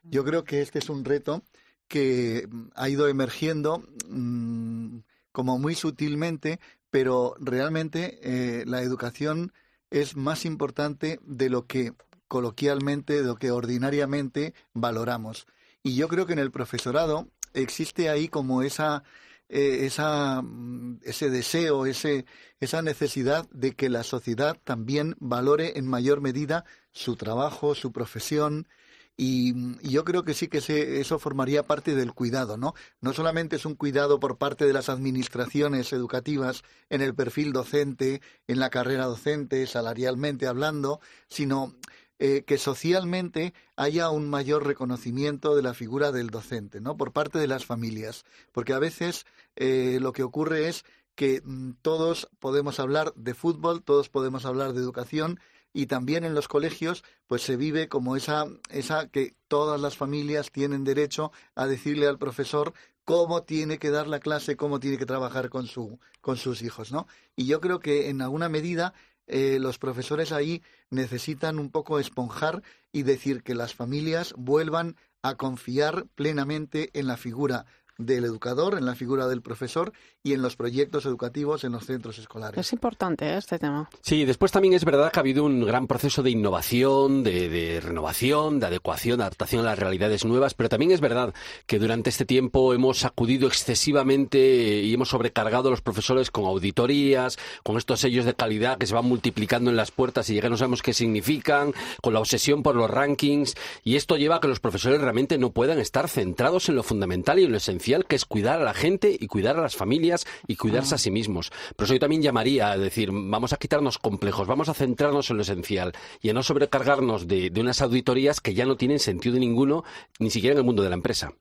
Yo creo que este es un reto que mm, ha ido emergiendo mm, como muy sutilmente, pero realmente eh, la educación es más importante de lo que coloquialmente, de lo que ordinariamente valoramos. Y yo creo que en el profesorado existe ahí como esa, eh, esa, mm, ese deseo, ese, esa necesidad de que la sociedad también valore en mayor medida su trabajo, su profesión, y, yo creo que sí que eso formaría parte del cuidado, ¿no? No solamente es un cuidado por parte de las administraciones educativas en el perfil docente, en la carrera docente, salarialmente hablando, sino eh, que socialmente haya un mayor reconocimiento de la figura del docente, ¿no? Por parte de las familias, porque a veces eh, lo que ocurre es que mm, todos podemos hablar de fútbol, todos podemos hablar de educación y también en los colegios pues se vive como esa esa que todas las familias tienen derecho a decirle al profesor cómo tiene que dar la clase, cómo tiene que trabajar con su con sus hijos, ¿no? Y yo creo que en alguna medida eh, los profesores ahí necesitan un poco esponjar y decir que las familias vuelvan a confiar plenamente en la figura del educador, en la figura del profesor y en los proyectos educativos en los centros escolares. Es importante ¿eh? este tema. Sí, después también es verdad que ha habido un gran proceso de innovación, de, renovación, de adecuación, de adaptación a las realidades nuevas, pero también es verdad que durante este tiempo hemos acudido excesivamente y hemos sobrecargado a los profesores con auditorías, con estos sellos de calidad que se van multiplicando en las puertas y ya no sabemos qué significan, con la obsesión por los rankings, y esto lleva a que los profesores realmente no puedan estar centrados en lo fundamental y en lo esencial que es cuidar a la gente y cuidar a las familias y cuidarse a sí mismos. Por eso yo también llamaría a decir, vamos a quitarnos complejos, vamos a centrarnos en lo esencial y a no sobrecargarnos de, unas auditorías que ya no tienen sentido ninguno, ni siquiera en el mundo de la empresa.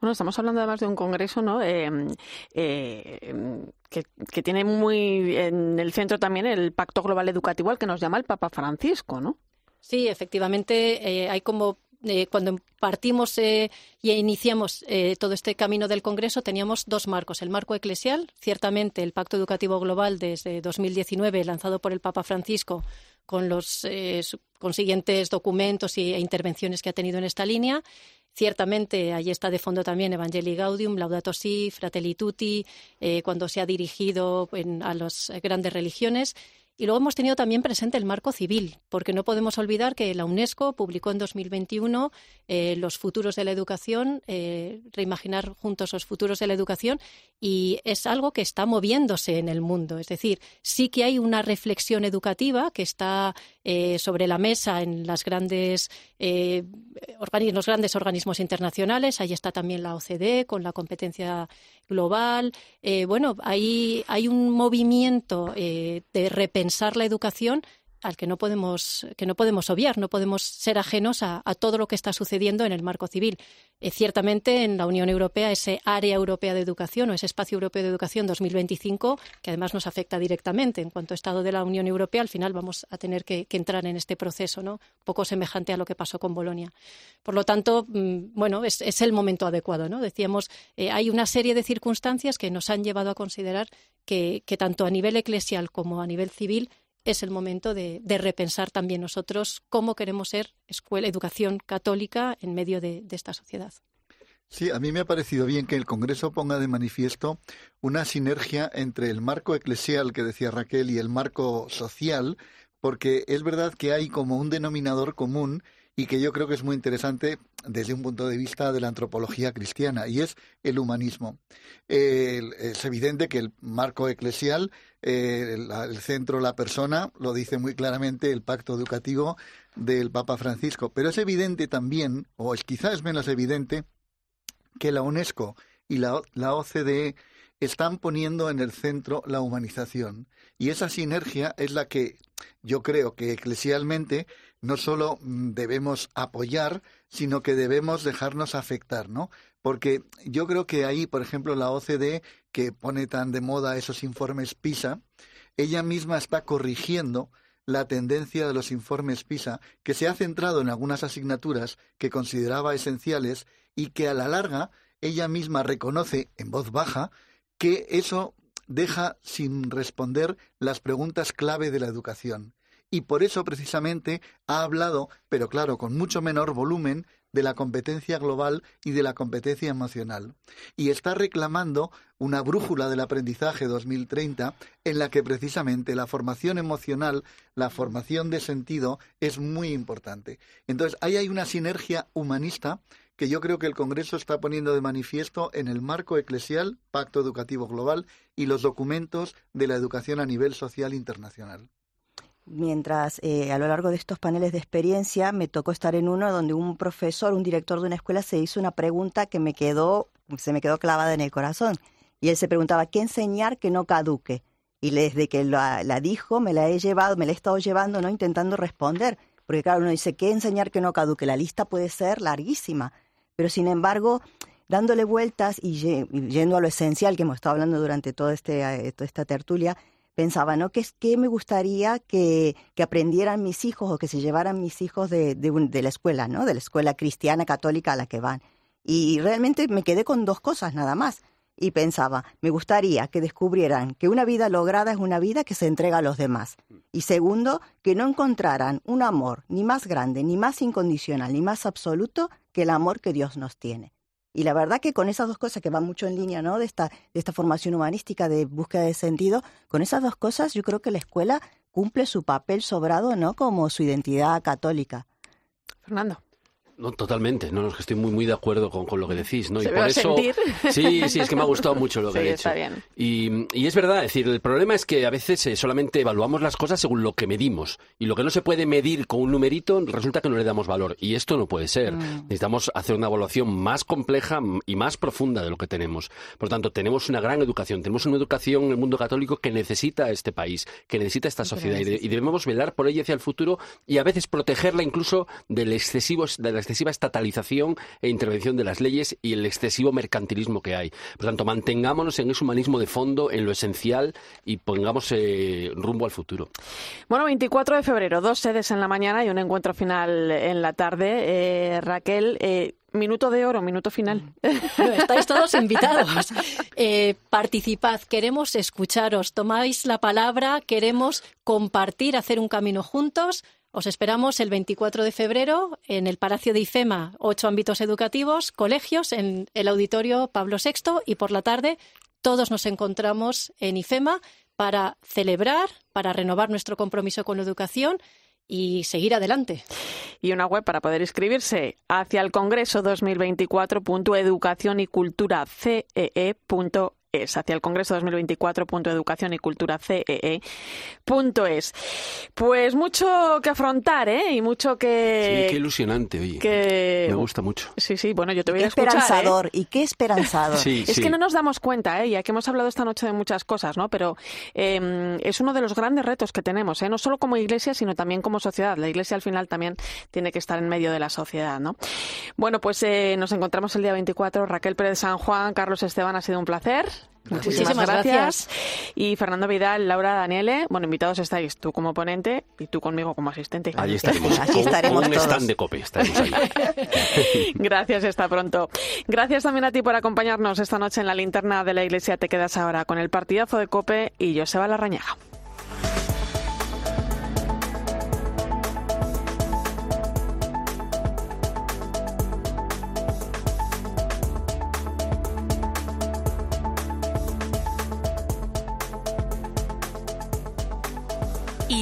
Bueno, estamos hablando además de un congreso, ¿no? Eh, eh, que, que, tiene muy en el centro también el Pacto Global Educativo al que nos llama el Papa Francisco, ¿no? Sí, efectivamente, eh, hay como eh, cuando partimos eh, y iniciamos eh, todo este camino del Congreso, teníamos dos marcos. El marco eclesial, ciertamente el Pacto Educativo Global desde 2019, lanzado por el Papa Francisco, con los consiguientes documentos e intervenciones que ha tenido en esta línea. Ciertamente, allí está de fondo también Evangelii Gaudium, Laudato Si, Fratelli Tutti, cuando se ha dirigido a las grandes religiones. Y luego hemos tenido también presente el marco civil, porque no podemos olvidar que la UNESCO publicó en 2021 eh, los futuros de la educación, eh, reimaginar juntos los futuros de la educación, y es algo que está moviéndose en el mundo. Es decir, sí que hay una reflexión educativa que está eh, sobre la mesa en las grandes, los grandes organismos internacionales. Ahí está también la OCDE con la competencia global. bueno, ahí hay un movimiento de repensar pensar la educación al que no podemos, que no podemos obviar, no podemos ser ajenos a, todo lo que está sucediendo en el marco civil. Eh, ciertamente, en la Unión Europea, ese área europea de educación o ese espacio europeo de educación 2025, que además nos afecta directamente en cuanto a Estado de la Unión Europea, al final vamos a tener que, entrar en este proceso, ¿no? poco semejante a lo que pasó con Bolonia. Por lo tanto, mm, bueno, es, el momento adecuado. ¿no? Decíamos, eh, hay una serie de circunstancias que nos han llevado a considerar que tanto a nivel eclesial como a nivel civil es el momento de, repensar también nosotros cómo queremos ser escuela, educación católica en medio de, esta sociedad. Sí, a mí me ha parecido bien que el Congreso ponga de manifiesto una sinergia entre el marco eclesial que decía Raquel y el marco social, porque es verdad que hay como un denominador común y que yo creo que es muy interesante desde un punto de vista de la antropología cristiana, y es el humanismo. es evidente que el marco eclesial, eh, el, centro, la persona, lo dice muy claramente el pacto educativo del Papa Francisco, pero es evidente también, o es quizás menos evidente, que la UNESCO y la, la OCDE están poniendo en el centro la humanización. Y esa sinergia es la que yo creo que eclesialmente no solo debemos apoyar, sino que debemos dejarnos afectar, ¿no? Porque yo creo que ahí, por ejemplo, la OCDE, que pone tan de moda esos informes PISA, ella misma está corrigiendo la tendencia de los informes PISA, que se ha centrado en algunas asignaturas que consideraba esenciales y que a la larga ella misma reconoce en voz baja que eso deja sin responder las preguntas clave de la educación y por eso precisamente ha hablado, pero claro, con mucho menor volumen, de la competencia global y de la competencia emocional. Y está reclamando una brújula del aprendizaje 2030 en la que precisamente la formación emocional, la formación de sentido es muy importante. Entonces, ahí hay una sinergia humanista que yo creo que el Congreso está poniendo de manifiesto en el marco eclesial, Pacto Educativo Global y los documentos de la educación a nivel social internacional mientras eh, a lo largo de estos paneles de experiencia me tocó estar en uno donde un profesor, un director de una escuela se hizo una pregunta que me quedó, se me quedó clavada en el corazón. Y él se preguntaba, ¿qué enseñar que no caduque? Y desde que la, dijo, me la he llevado, me la he estado llevando, ¿no? Intentando responder. Porque claro, uno dice, ¿qué enseñar que no caduque? La lista puede ser larguísima. Pero sin embargo, dándole vueltas y yendo a lo esencial que hemos estado hablando durante toda, este, eh, toda esta tertulia, pensaba, ¿no? ¿Qué, qué me gustaría que, que, aprendieran mis hijos o que se llevaran mis hijos de, de, de, la escuela, ¿no? De la escuela cristiana católica a la que van. Y realmente me quedé con dos cosas nada más. Y pensaba, me gustaría que descubrieran que una vida lograda es una vida que se entrega a los demás. Y segundo, que no encontraran un amor ni más grande, ni más incondicional, ni más absoluto que el amor que Dios nos tiene. Y la verdad que con esas dos cosas que van mucho en línea, ¿no? De esta, de esta formación humanística de búsqueda de sentido, con esas dos cosas yo creo que la escuela cumple su papel sobrado, ¿no? Como su identidad católica. Fernando. No, totalmente. No, es que estoy muy, muy de acuerdo con, con lo que decís, ¿no? y por eso. Sentir? Sí, sí, es que me ha gustado mucho lo que sí, he hecho. Está bien. Y, y, es verdad, es decir, el problema es que a veces eh, solamente evaluamos las cosas según lo que medimos. Y lo que no se puede medir con un numerito, resulta que no le damos valor. Y esto no puede ser. Mm. Necesitamos hacer una evaluación más compleja y más profunda de lo que tenemos. Por lo tanto, tenemos una gran educación. Tenemos una educación en el mundo católico que necesita este país, que necesita esta sociedad. Y, de, y, debemos velar por ella hacia el futuro y a veces protegerla incluso del excesivo, de la excesiva estatalización e intervención de las leyes y el excesivo mercantilismo que hay. Por tanto, mantengámonos en ese humanismo de fondo, en lo esencial y pongamos eh, rumbo al futuro. Bueno, 24 de febrero, dos sedes en la mañana y un encuentro final en la tarde. Eh, Raquel, eh, Minuto de oro, minuto final. Bueno, estáis todos invitados. Eh, participad, queremos escucharos, tomáis la palabra, queremos compartir, hacer un camino juntos. Os esperamos el 24 de febrero en el Palacio de IFEMA, ocho ámbitos educativos, colegios, en el auditorio Pablo VI y por la tarde todos nos encontramos en IFEMA para celebrar, para renovar nuestro compromiso con la educación y seguir adelante. Y una web para poder inscribirse hacia el Congreso 2024.educación y cultura es hacia el Congreso 2024.educación y cultura CEE.es. Pues mucho que afrontar, ¿eh? Y mucho que... Sí, qué ilusionante, oye. Que... Me gusta mucho. Sí, sí, bueno, yo te voy qué a escuchar, esperanzador, ¿eh? y qué esperanzador. sí, es sí. que no nos damos cuenta, ¿eh? Ya que hemos hablado esta noche de muchas cosas, ¿no? Pero eh, es uno de los grandes retos que tenemos, ¿eh? No solo como iglesia, sino también como sociedad. La iglesia al final también tiene que estar en medio de la sociedad, ¿no? Bueno, pues eh, nos encontramos el día 24. Raquel Pérez San Juan, Carlos Esteban, ha sido un placer. Muchísimas, Muchísimas gracias. gracias. Y Fernando Vidal, Laura Daniele, bueno, invitados estáis tú como ponente y tú conmigo como asistente. Ahí estaremos. Así Con- estaremos con un stand de ahí. Gracias, hasta pronto. Gracias también a ti por acompañarnos esta noche en la linterna de la iglesia. Te quedas ahora con el partidazo de Cope y Joseba Larrañaga.